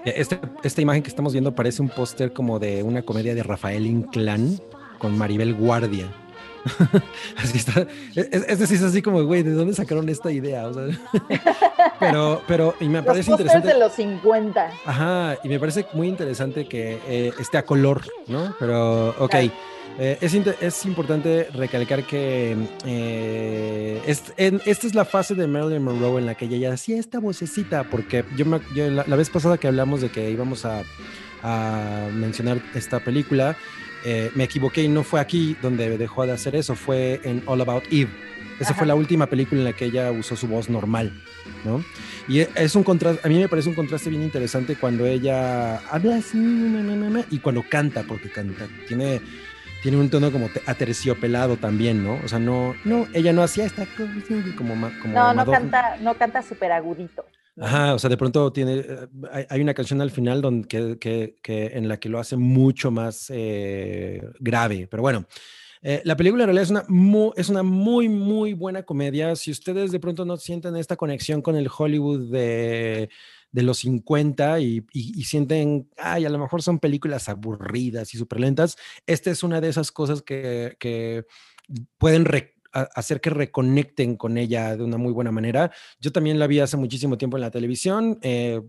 Eh, Este, esta imagen que estamos viendo parece un póster como de una comedia de Rafael Inclán con Maribel Guardia. <laughs> así está. Es, es- es decir, es así como, güey, ¿de dónde sacaron esta idea? O sea, <laughs> pero, pero, y me parece interesante. de los 50. Ajá, y me parece muy interesante que eh, esté a color, ¿no? Pero, ok. Claro. Eh, es, es importante recalcar que eh, es- en- esta es la fase de Marilyn Monroe en la que ella hacía esta vocecita, porque yo, me- yo la, la vez pasada que hablamos de que íbamos a, a mencionar esta película, eh, me equivoqué y no fue aquí donde dejó de hacer eso, fue en All About Eve. Esa Ajá. fue la última película en la que ella usó su voz normal, ¿no? Y e- es un contraste, a mí me parece un contraste bien interesante cuando ella habla así na, na, na, na, y cuando canta, porque canta, tiene, tiene un tono como te- aterciopelado también, ¿no? O sea, no, no, ella no hacía esta como, como No, no Madonna. canta, no canta súper agudito. Ajá, o sea, de pronto tiene, eh, hay, hay una canción al final donde, que, que- que en la que lo hace mucho más eh, grave, pero bueno. eh, la película en realidad es una, es una muy, muy buena comedia. Si ustedes de pronto no sienten esta conexión con el Hollywood de, de los 50 y, sienten, ay, a lo mejor son películas aburridas y súper lentas, esta es una de esas cosas que, que pueden hacer que reconecten con ella de una muy buena manera. Yo también la vi hace muchísimo tiempo en la televisión. eh,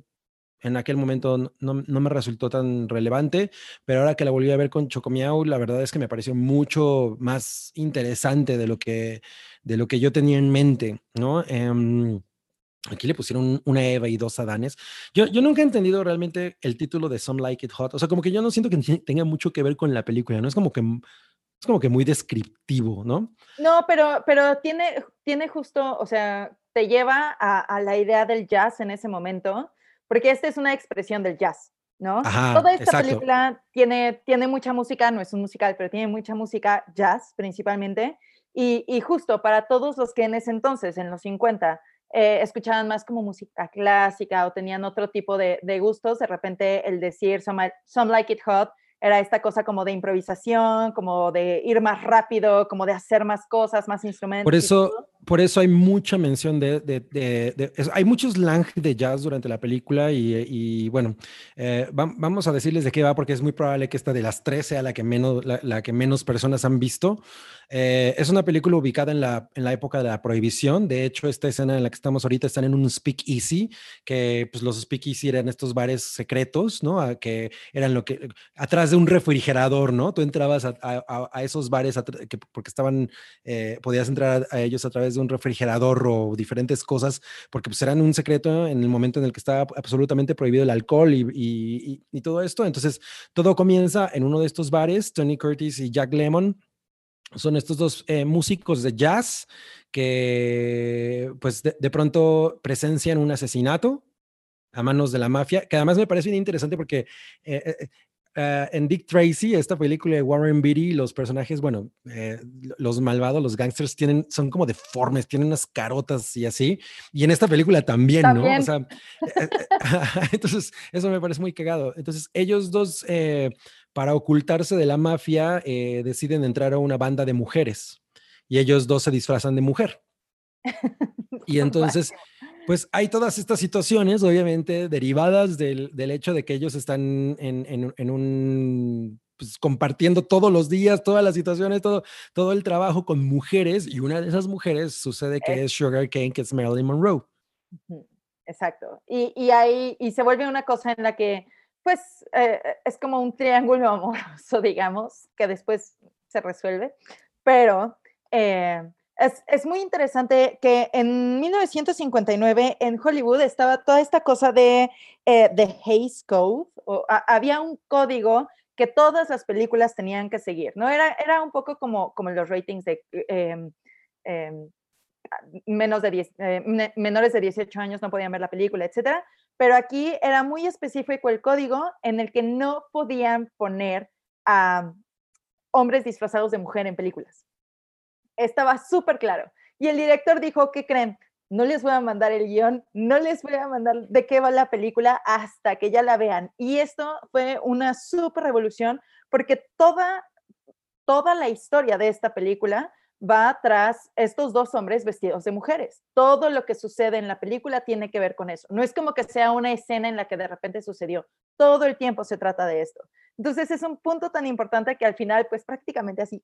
en aquel momento no, no- no me resultó tan relevante, pero ahora que la volví a ver con Chocomiao, la verdad es que me pareció mucho más interesante de lo que, de lo que yo tenía en mente, ¿no? Em, Aquí le pusieron una Eva y dos Adanes. Yo, yo nunca he entendido realmente el título de Some Like It Hot. O sea, como que yo no siento que tenga mucho que ver con la película, ¿no? Es como que, es como que muy descriptivo, ¿no? No, pero, pero tiene, tiene justo, o sea, te lleva a, a la idea del jazz en ese momento, porque esta es una expresión del jazz, ¿no? Ajá, Toda esta exacto. película tiene, tiene mucha música, no es un musical, pero tiene mucha música jazz principalmente, y, y justo para todos los que en ese entonces, en los 50, eh, escuchaban más como música clásica o tenían otro tipo de, de gustos, de repente el decir some, some like it hot era esta cosa como de improvisación, como de ir más rápido, como de hacer más cosas, más instrumentos. Por eso. Por eso hay mucha mención de, de- de- de- es- hay muchos slang de jazz durante la película y, y, bueno, eh, vam- vamos a decirles de qué va porque es muy probable que esta de las tres sea la que menos, la, la que menos personas han visto. Eh, es una película ubicada en la, en la época de la prohibición. De hecho, esta escena en la que estamos ahorita están en un speakeasy, que pues los speakeasy eran estos bares secretos, ¿no? A- que eran lo que, atrás de un refrigerador, ¿no? Tú entrabas a, a- a- esos bares que, porque estaban, eh, podías entrar a ellos a través de un refrigerador o diferentes cosas, porque pues eran un secreto en el momento en el que estaba absolutamente prohibido el alcohol y, y- todo esto. Entonces, todo comienza en uno de estos bares, Tony Curtis y Jack Lemmon son estos dos eh, músicos de jazz que pues de, pronto presencian un asesinato a manos de la mafia, que además me parece bien interesante porque eh, eh, en Dick Tracy, esta película de Warren Beatty, los personajes, bueno, eh, los malvados, los gangsters, tienen, son como deformes, tienen unas carotas y así. Y en esta película también, ¿no? O sea, eh, eh, <laughs> entonces, eso me parece muy cagado. Entonces, ellos dos, para ocultarse de la mafia, deciden entrar a una banda de mujeres. Y ellos dos se disfrazan de mujer. <laughs> Y entonces, pues hay todas estas situaciones, obviamente, derivadas del, del hecho de que ellos están en, en- en un, pues, compartiendo todos los días, todas las situaciones, todo, todo el trabajo con mujeres, y una de esas mujeres sucede que es Sugar Cane, que es Marilyn Monroe. Exacto. Y, y ahí y se vuelve una cosa en la que, pues, eh, es como un triángulo <laughs> amoroso, digamos, que después se resuelve. Pero eh, es, muy interesante que en 1959 en Hollywood estaba toda esta cosa de, eh, de Hays Code, o había un código que todas las películas tenían que seguir, ¿no? Era, era un poco como, como los ratings de... em, em, menos de 10, eh, me- menores de 18 años no podían ver la película, etcétera. Pero aquí era muy específico el código en el que no podían poner a hombres disfrazados de mujer en películas. Estaba súper claro. Y el director dijo, ¿qué creen? No les voy a mandar el guion, no les voy a mandar de qué va la película hasta que ya la vean. Y esto fue una súper revolución porque toda, toda la historia de esta película va tras estos dos hombres vestidos de mujeres. Todo lo que sucede en la película tiene que ver con eso. No es como que sea una escena en la que de repente sucedió. Todo el tiempo se trata de esto. Entonces es un punto tan importante que al final, pues prácticamente así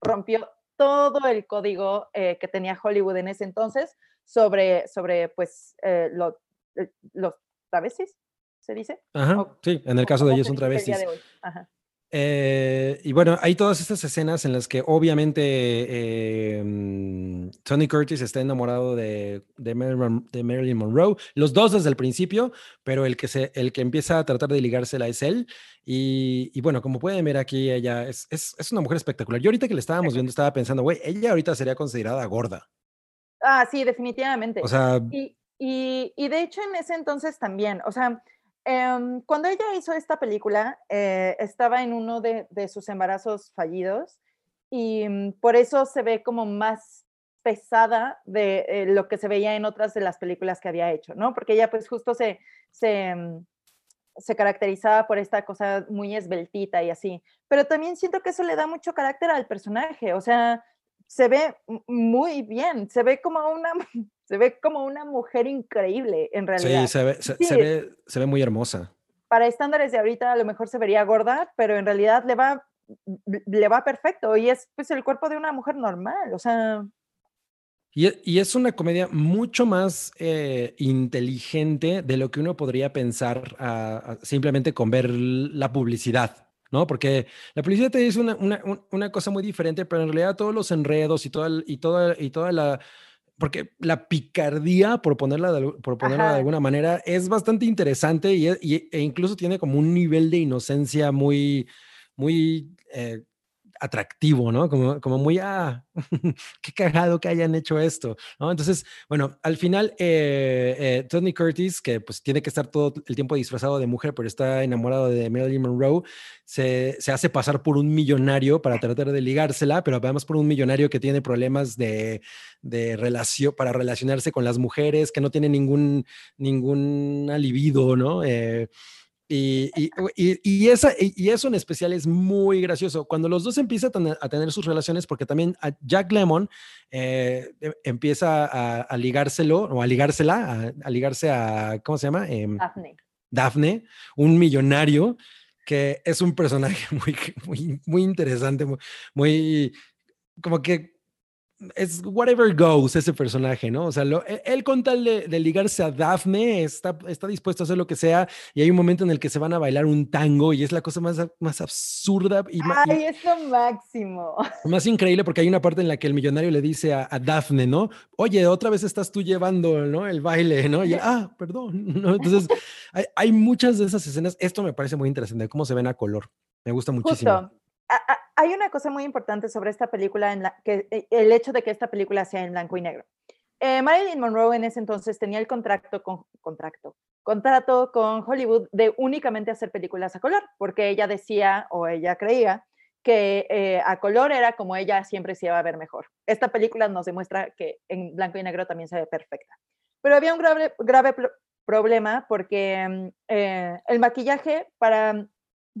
rompió todo el código eh, que tenía Hollywood en ese entonces sobre, sobre pues, eh, lo- eh, los travestis, ¿se dice? Ajá, O- sí, en el caso de ellos son el travestis. de. Ajá. Eh, y bueno, hay todas estas escenas en las que obviamente eh, mm, Tony Curtis está enamorado de, de, Marilyn, Mon- de Marilyn Monroe, los dos desde el principio, pero el que, se, el que empieza a tratar de ligársela es él. Y, y bueno, como pueden ver aquí, ella es, es, es una mujer espectacular. Yo ahorita que le estábamos viendo estaba pensando, güey, ella ahorita sería considerada gorda. Ah, sí, definitivamente. O sea, Y, y, y de hecho en ese entonces también, o sea, em, cuando ella hizo esta película, eh, estaba en uno de, de sus embarazos fallidos y mm, por eso se ve como más pesada de eh, lo que se veía en otras de las películas que había hecho, ¿no? Porque ella pues justo se, se, mm, se caracterizaba por esta cosa muy esbeltita y así, pero también siento que eso le da mucho carácter al personaje, o sea, se ve muy bien, se ve como una, <laughs> se ve como una mujer increíble en realidad. sí, se ve, se, Sí, se ve, se ve muy hermosa. para estándares de ahorita a lo mejor se vería gorda, pero en realidad le va, le va perfecto y es pues el cuerpo de una mujer normal, o sea, Y, e- y es una comedia mucho más eh, inteligente de lo que uno podría pensar simplemente con ver la publicidad, ¿no? Porque la publicidad te dice una, una, un- una cosa muy diferente, pero en realidad todos los enredos y toda, el- y toda, y toda la... Porque la picardía, por ponerla de, por ponerla de alguna manera, es bastante interesante y, e- y- e incluso tiene como un nivel de inocencia muy, muy eh, atractivo, ¿no? Como, como muy, ah, <laughs> qué cagado que hayan hecho esto, ¿no? Entonces, bueno, al final, eh, eh, Tony Curtis, que pues tiene que estar todo el tiempo disfrazado de mujer, pero está enamorado de Marilyn Monroe, se, se hace pasar por un millonario para tratar de ligársela, pero además por un millonario que tiene problemas de, de relación, para relacionarse con las mujeres, que no tiene ningún, ningún libido, ¿no? Eh, y, y, y, y esa, y, y eso en especial es muy gracioso. Cuando los dos empiezan a tener, sus relaciones, porque también a Jack Lemmon eh, em- empieza a, a ligárselo o a ligársela, a, a ligarse a, ¿cómo se llama? Em, Daphne. Daphne, un millonario que es un personaje <laughs> muy, muy, muy interesante, muy, muy como que es whatever goes ese personaje, ¿no? O sea, lo- él, él con tal de, de ligarse a Daphne está, está dispuesto a hacer lo que sea y hay un momento en el que se van a bailar un tango y es la cosa más, más absurda y, y Ay, es lo máximo. <laughs> más increíble porque hay una parte en la que el millonario le dice a, a Daphne, ¿no? Oye, otra vez estás tú llevando, ¿no? El baile, ¿no? Y ah, perdón, ¿no? Entonces, <laughs> hay, hay muchas de esas escenas. Esto me parece muy interesante, cómo se ven a color. Me gusta muchísimo. Justo. A- a- hay una cosa muy importante sobre esta película, en la, que eh, el hecho de que esta película sea en blanco y negro. Eh, Marilyn Monroe en ese entonces tenía el contrato con, contrato, contrato con Hollywood de únicamente hacer películas a color, porque ella decía o ella creía que eh, a color era como ella siempre se iba a ver mejor. Esta película nos demuestra que en blanco y negro también se ve perfecta. Pero había un grave, grave pro- problema porque mm, el maquillaje para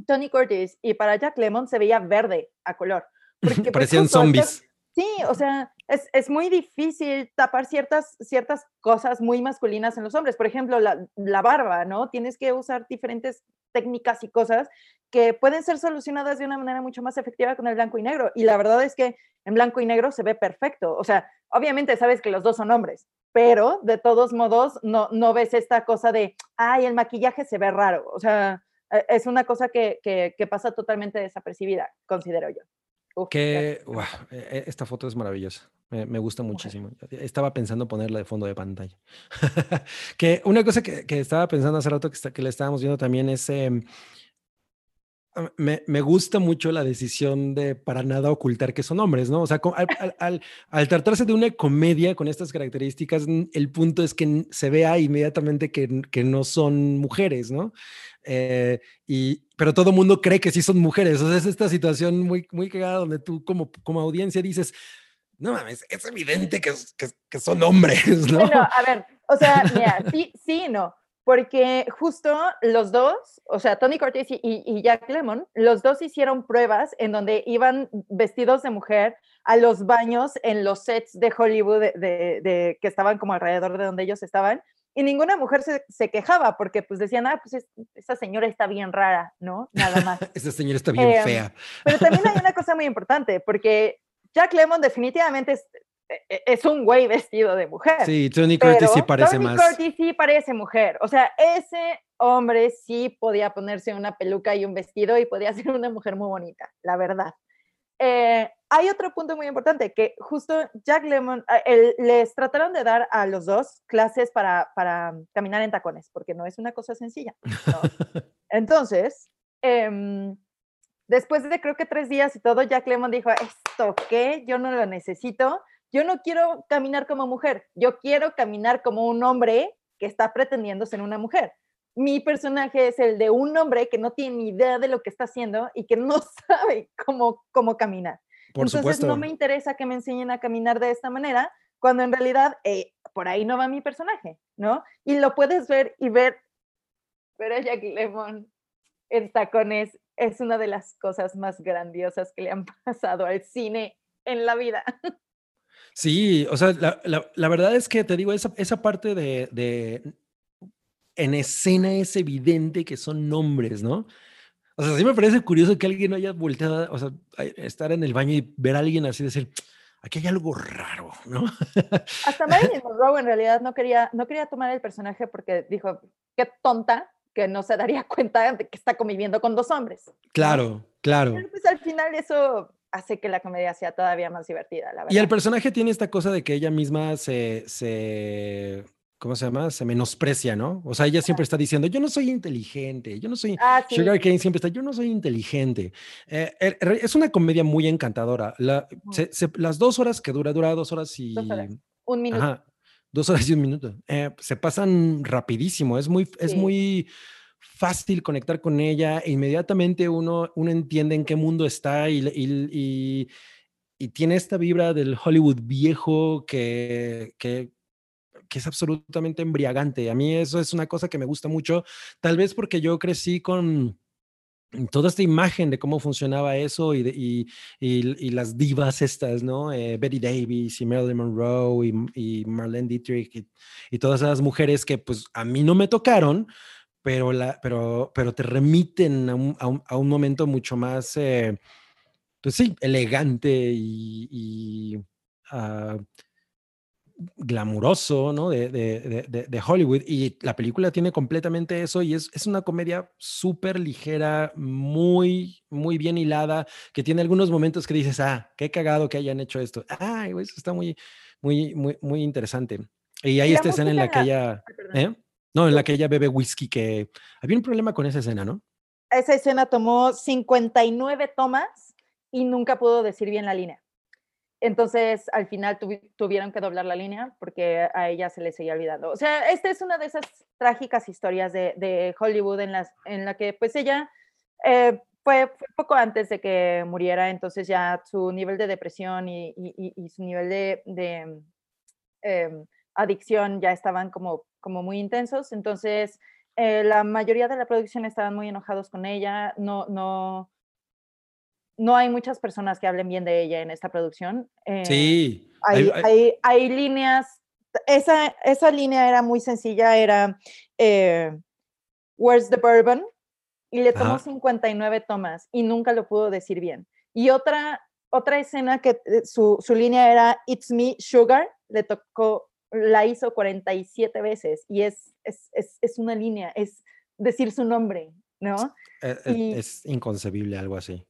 Tony Curtis y para Jack Lemmon se veía verde a color. porque, pues, Parecían justo estos- zombies. Sí, o sea, es, es muy difícil tapar ciertas, ciertas cosas muy masculinas en los hombres. Por ejemplo, la, la barba, ¿no? Tienes que usar diferentes técnicas y cosas que pueden ser solucionadas de una manera mucho más efectiva con el blanco y negro. Y la verdad es que en blanco y negro se ve perfecto. O sea, obviamente sabes que los dos son hombres, pero de todos modos no, no ves esta cosa de, ay, el maquillaje se ve raro. O sea, es una cosa que, que, que pasa totalmente desapercibida, considero yo. Uf, Que, e- e- esta foto es maravillosa. Me, me gusta muchísimo. Estaba pensando ponerla de fondo de pantalla. <laughs> que una cosa que, que estaba pensando hace rato que, está- que le estábamos viendo también es. em, me, me gusta mucho la decisión de para nada ocultar que son hombres, ¿no? O sea, al, al- al- al tratarse de una comedia con estas características, el punto es que se vea inmediatamente que, que no son mujeres, ¿no? Eh, y, pero todo el mundo cree que sí son mujeres. O sea, es esta situación muy, muy cagada donde tú como, como audiencia dices, no mames, es evidente que, que, son hombres, <laughs> ¿no? Bueno, a ver, o sea, sí, sí no, porque justo los dos, o sea, Tony Curtis y, y- Jack Lemmon, los dos hicieron pruebas en donde iban vestidos de mujer a los baños en los sets de Hollywood de- de- que estaban como alrededor de donde ellos estaban. Y ninguna mujer se, se quejaba porque pues decían, ah, pues es- esa señora está bien rara, ¿no? Nada más. <laughs> Esta señora está bien Em, fea. Pero también hay una cosa muy importante, porque Jack Lemmon definitivamente es, e- es un güey vestido de mujer. Sí, Tony Curtis sí parece Tony más. Curtis sí parece mujer. O sea, ese hombre sí podía ponerse una peluca y un vestido y podía ser una mujer muy bonita, la verdad. Eh, hay otro punto muy importante, que justo Jack Lemmon, el- les trataron de dar a los dos clases para, para caminar en tacones, porque no es una cosa sencilla. ¿no? <laughs> Entonces, em, después de creo que tres días y todo, Jack Lemmon dijo, ¿esto qué? Yo no lo necesito. Yo no quiero caminar como mujer, yo quiero caminar como un hombre que está pretendiendo ser una mujer. Mi personaje es el de un hombre que no tiene ni idea de lo que está haciendo y que no <laughs> sabe cómo, cómo caminar. Por Entonces supuesto. no me interesa que me enseñen a caminar de esta manera, cuando en realidad eh, por ahí no va mi personaje, ¿no? Y lo puedes ver y ver, pero Jack Lemmon en tacones es una de las cosas más grandiosas que le han <laughs> pasado al cine en la vida. Sí, o sea, la, la- la verdad es que te digo, esa, esa parte de, de en escena es evidente que son nombres, ¿no? O sea, sí me parece curioso que alguien haya volteado, o sea, a- estar en el baño y ver a alguien así decir, aquí hay algo raro, ¿no? Hasta Marilyn Monroe en realidad no quería, no quería tomar el personaje porque dijo, qué tonta que no se daría <laughs> cuenta de que está conviviendo con dos hombres. Claro, claro. Pero pues al final eso hace que la comedia sea todavía más divertida, la verdad. Y el personaje tiene esta cosa de que ella misma se, se, ¿cómo se llama? Se menosprecia, ¿no? O sea, ella siempre está diciendo, yo no soy inteligente, yo no soy... Ah, sí. Sugar Cane siempre está, yo no soy inteligente. Eh, er- er- es una comedia muy encantadora. La- se- se- las dos horas que dura, dura dos horas y... Dos horas. Un minuto. Ajá, dos horas y un minuto. Eh, se pasan rapidísimo, es muy, es muy fácil conectar con ella. e inmediatamente uno, uno entiende en qué mundo está y- y- y tiene esta vibra del Hollywood viejo que, que, que es absolutamente embriagante. A mí eso es una cosa que me gusta mucho, tal vez porque yo crecí con toda esta imagen de cómo funcionaba eso y, de- y, y- y las divas estas, ¿no? Eh, Betty Davis y Marilyn Monroe y, Marlene Dietrich y, todas esas mujeres que pues a mí no me tocaron, pero, la, pero, pero te remiten a un, a un- a un momento mucho más, eh, pues sí, elegante y, ah, glamuroso, ¿no? De, de- de- de- Hollywood. Y la película tiene completamente eso y es, es una comedia súper ligera, muy, muy bien hilada, que tiene algunos momentos que dices, ah, qué cagado que hayan hecho esto. Ay, güey, eso está muy, muy, muy, muy interesante. Y hay esta escena en la que ella. ¿eh? No, en la que ella bebe whisky, que había un problema con esa escena, ¿no? Esa escena tomó 59 tomas y nunca pudo decir bien la línea. Entonces, al final tuvi- tuvieron que doblar la línea porque a ella se le seguía olvidando. O sea, esta es una de esas trágicas historias de, Hollywood en, la que pues ella eh, fue, poco antes de que muriera, entonces ya su nivel de depresión y, su nivel de, em, adicción ya estaban como, muy intensos. Entonces, eh, la mayoría de la producción estaban muy enojados con ella. No, no hay muchas personas que hablen bien de ella en esta producción. eh, Sí. hay, hay- hay- hay- hay líneas, esa, esa línea era muy sencilla, era eh, Where's the Bourbon? Y le tomó Ajá. 59 tomas y nunca lo pudo decir bien. Y otra, otra escena que eh, su, su línea era It's Me Sugar, le tocó, la hizo 47 veces y es, es, es, es una línea, es decir su nombre, ¿no? y- es inconcebible algo así.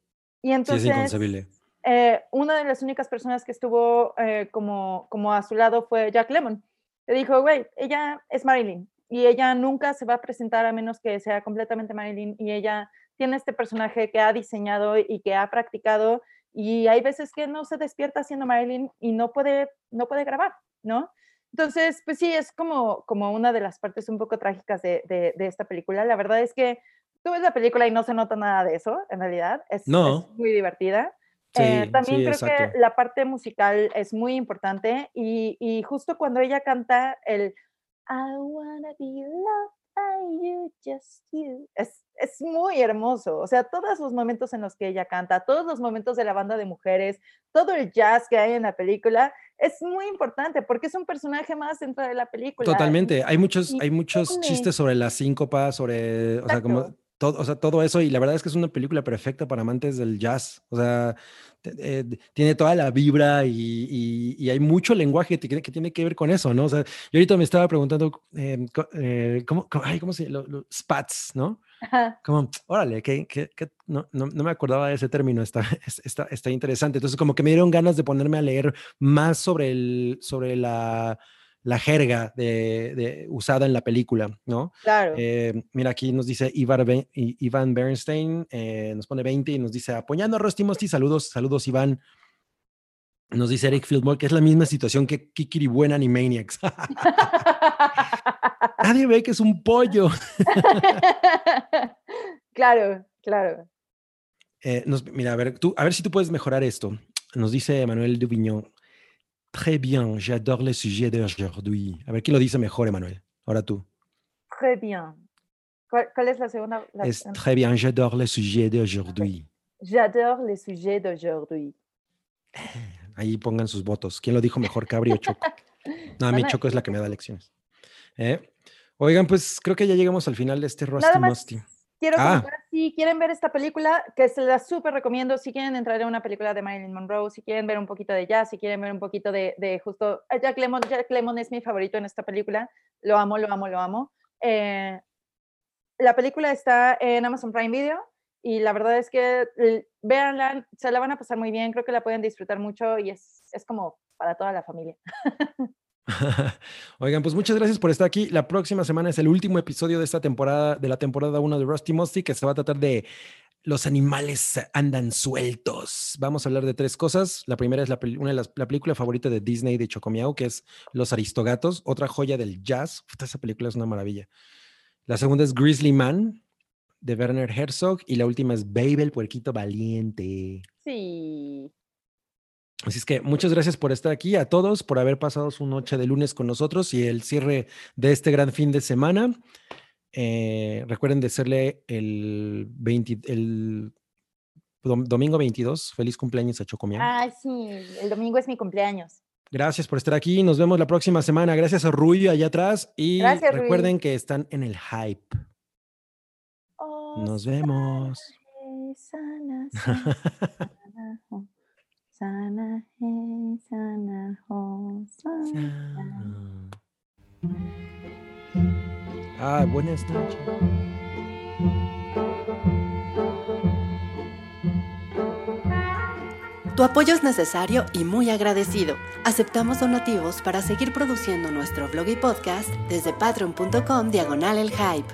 Y Sí, entonces... es inconcebible. eh, una de las únicas personas que estuvo eh, como, como a su lado fue Jack Lemmon. Le dijo, güey, ella es Marilyn y ella nunca se va a presentar a menos que sea completamente Marilyn y ella tiene este personaje que ha diseñado y que ha practicado y hay veces que no se despierta siendo Marilyn y no puede, no puede grabar, ¿no? Entonces, pues sí, es como, como una de las partes un poco trágicas de, de- de esta película. La verdad es que tú ves la película y no se nota nada de eso, en realidad. Es, es No. muy divertida. Sí, Eh, también sí, creo exacto. que la parte musical es muy importante y, y justo cuando ella canta el I wanna be loved by you, just you, es, es muy hermoso. O sea, todos los momentos en los que ella canta, todos los momentos de la banda de mujeres, todo el jazz que hay en la película, es muy importante porque es un personaje más dentro de la película. Totalmente. Hay muchos, hay muchos chistes sobre la síncopa, sobre, o sea, como Exacto. Todo, o sea, todo eso. Y la verdad es que es una película perfecta para amantes del jazz. O sea, eh, tiene toda la vibra y, y- y hay mucho lenguaje que tiene, que tiene que ver con eso, ¿no? O sea, yo ahorita me estaba preguntando, eh, co- eh, ¿cómo, cómo, ay, ¿cómo se lo- spats, ¿no? Ajá. Como, órale, que, que- que no, no, no me acordaba de ese término, está, <laughs> es- está, está interesante. Entonces, como que me dieron ganas de ponerme a leer más sobre, el, sobre la, la jerga de, de- usada en la película, ¿no? Claro. Eh, mira, aquí nos dice Ivar Iván Bernstein, eh, nos pone 20 y nos dice, apoyando a Rusty Musty, saludos, saludos Iván. Nos dice Eric Fieldmore que es la misma situación que Kikiri en Animaniacs. <laughs> Nadie ve que es un pollo. <laughs> claro, claro. Eh, nos- mira, a ver, tú, a ver si tú puedes mejorar esto. Nos dice Manuel Duvignon. Très bien, j'adore le sujet d'aujourd'hui. A ver quién lo dice mejor, Emanuel. Ahora tú. Très bien. ¿Cuál, cuál es la segunda? la Es très bien, j'adore le sujet d'aujourd'hui. J'adore le sujet d'aujourd'hui. Ahí pongan sus votos. ¿Quién lo dijo mejor, Cabri o Choco? <laughs> No, a mí Choco es la que me da lecciones. ¿Eh? Oigan, pues creo que ya llegamos al final de este Rusty Musty. Quiero Ah. comentar, si quieren ver esta película, que se la súper recomiendo, si quieren entrar en una película de Marilyn Monroe, si quieren ver un poquito de jazz, si quieren ver un poquito de, de justo eh, Jack Lemmon, Jack Lemmon es mi favorito en esta película, lo amo, lo amo, lo amo. Eh, la película está en Amazon Prime Video y la verdad es que véanla, se la van a pasar muy bien, creo que la pueden disfrutar mucho y es, es como para toda la familia. <laughs> <laughs> Oigan, pues muchas gracias por estar aquí. La próxima semana es el último episodio de esta temporada, de la temporada 1 de Rusty Musty, que se va a tratar de los animales andan sueltos. Vamos a hablar de tres cosas. La primera es la, una de las, la película favorita de Disney de Chocomiao, que es Los Aristogatos, otra joya del jazz. Puta, esa película es una maravilla. La segunda es Grizzly Man, de Werner Herzog. Y la última es Babe, el puerquito valiente. Sí. Así es que muchas gracias por estar aquí, a todos, por haber pasado su noche de lunes con nosotros y el cierre de este gran fin de semana. Eh, recuerden de serle el, 20 el dom- domingo 22. Feliz cumpleaños a Chocomiao. Ay, sí, el domingo es mi cumpleaños. Gracias por estar aquí. Nos vemos la próxima semana. Gracias a Rui allá atrás. Y Gracias, Rui. recuerden que están en el hype. Oh, Nos vemos. Sana, sana, sana. <laughs> Sana, eh, sana, ho, sana. Ah, buenas noches. Tu apoyo es necesario y muy agradecido. Aceptamos donativos para seguir produciendo nuestro blog y podcast desde patreon.com diagonal el hype.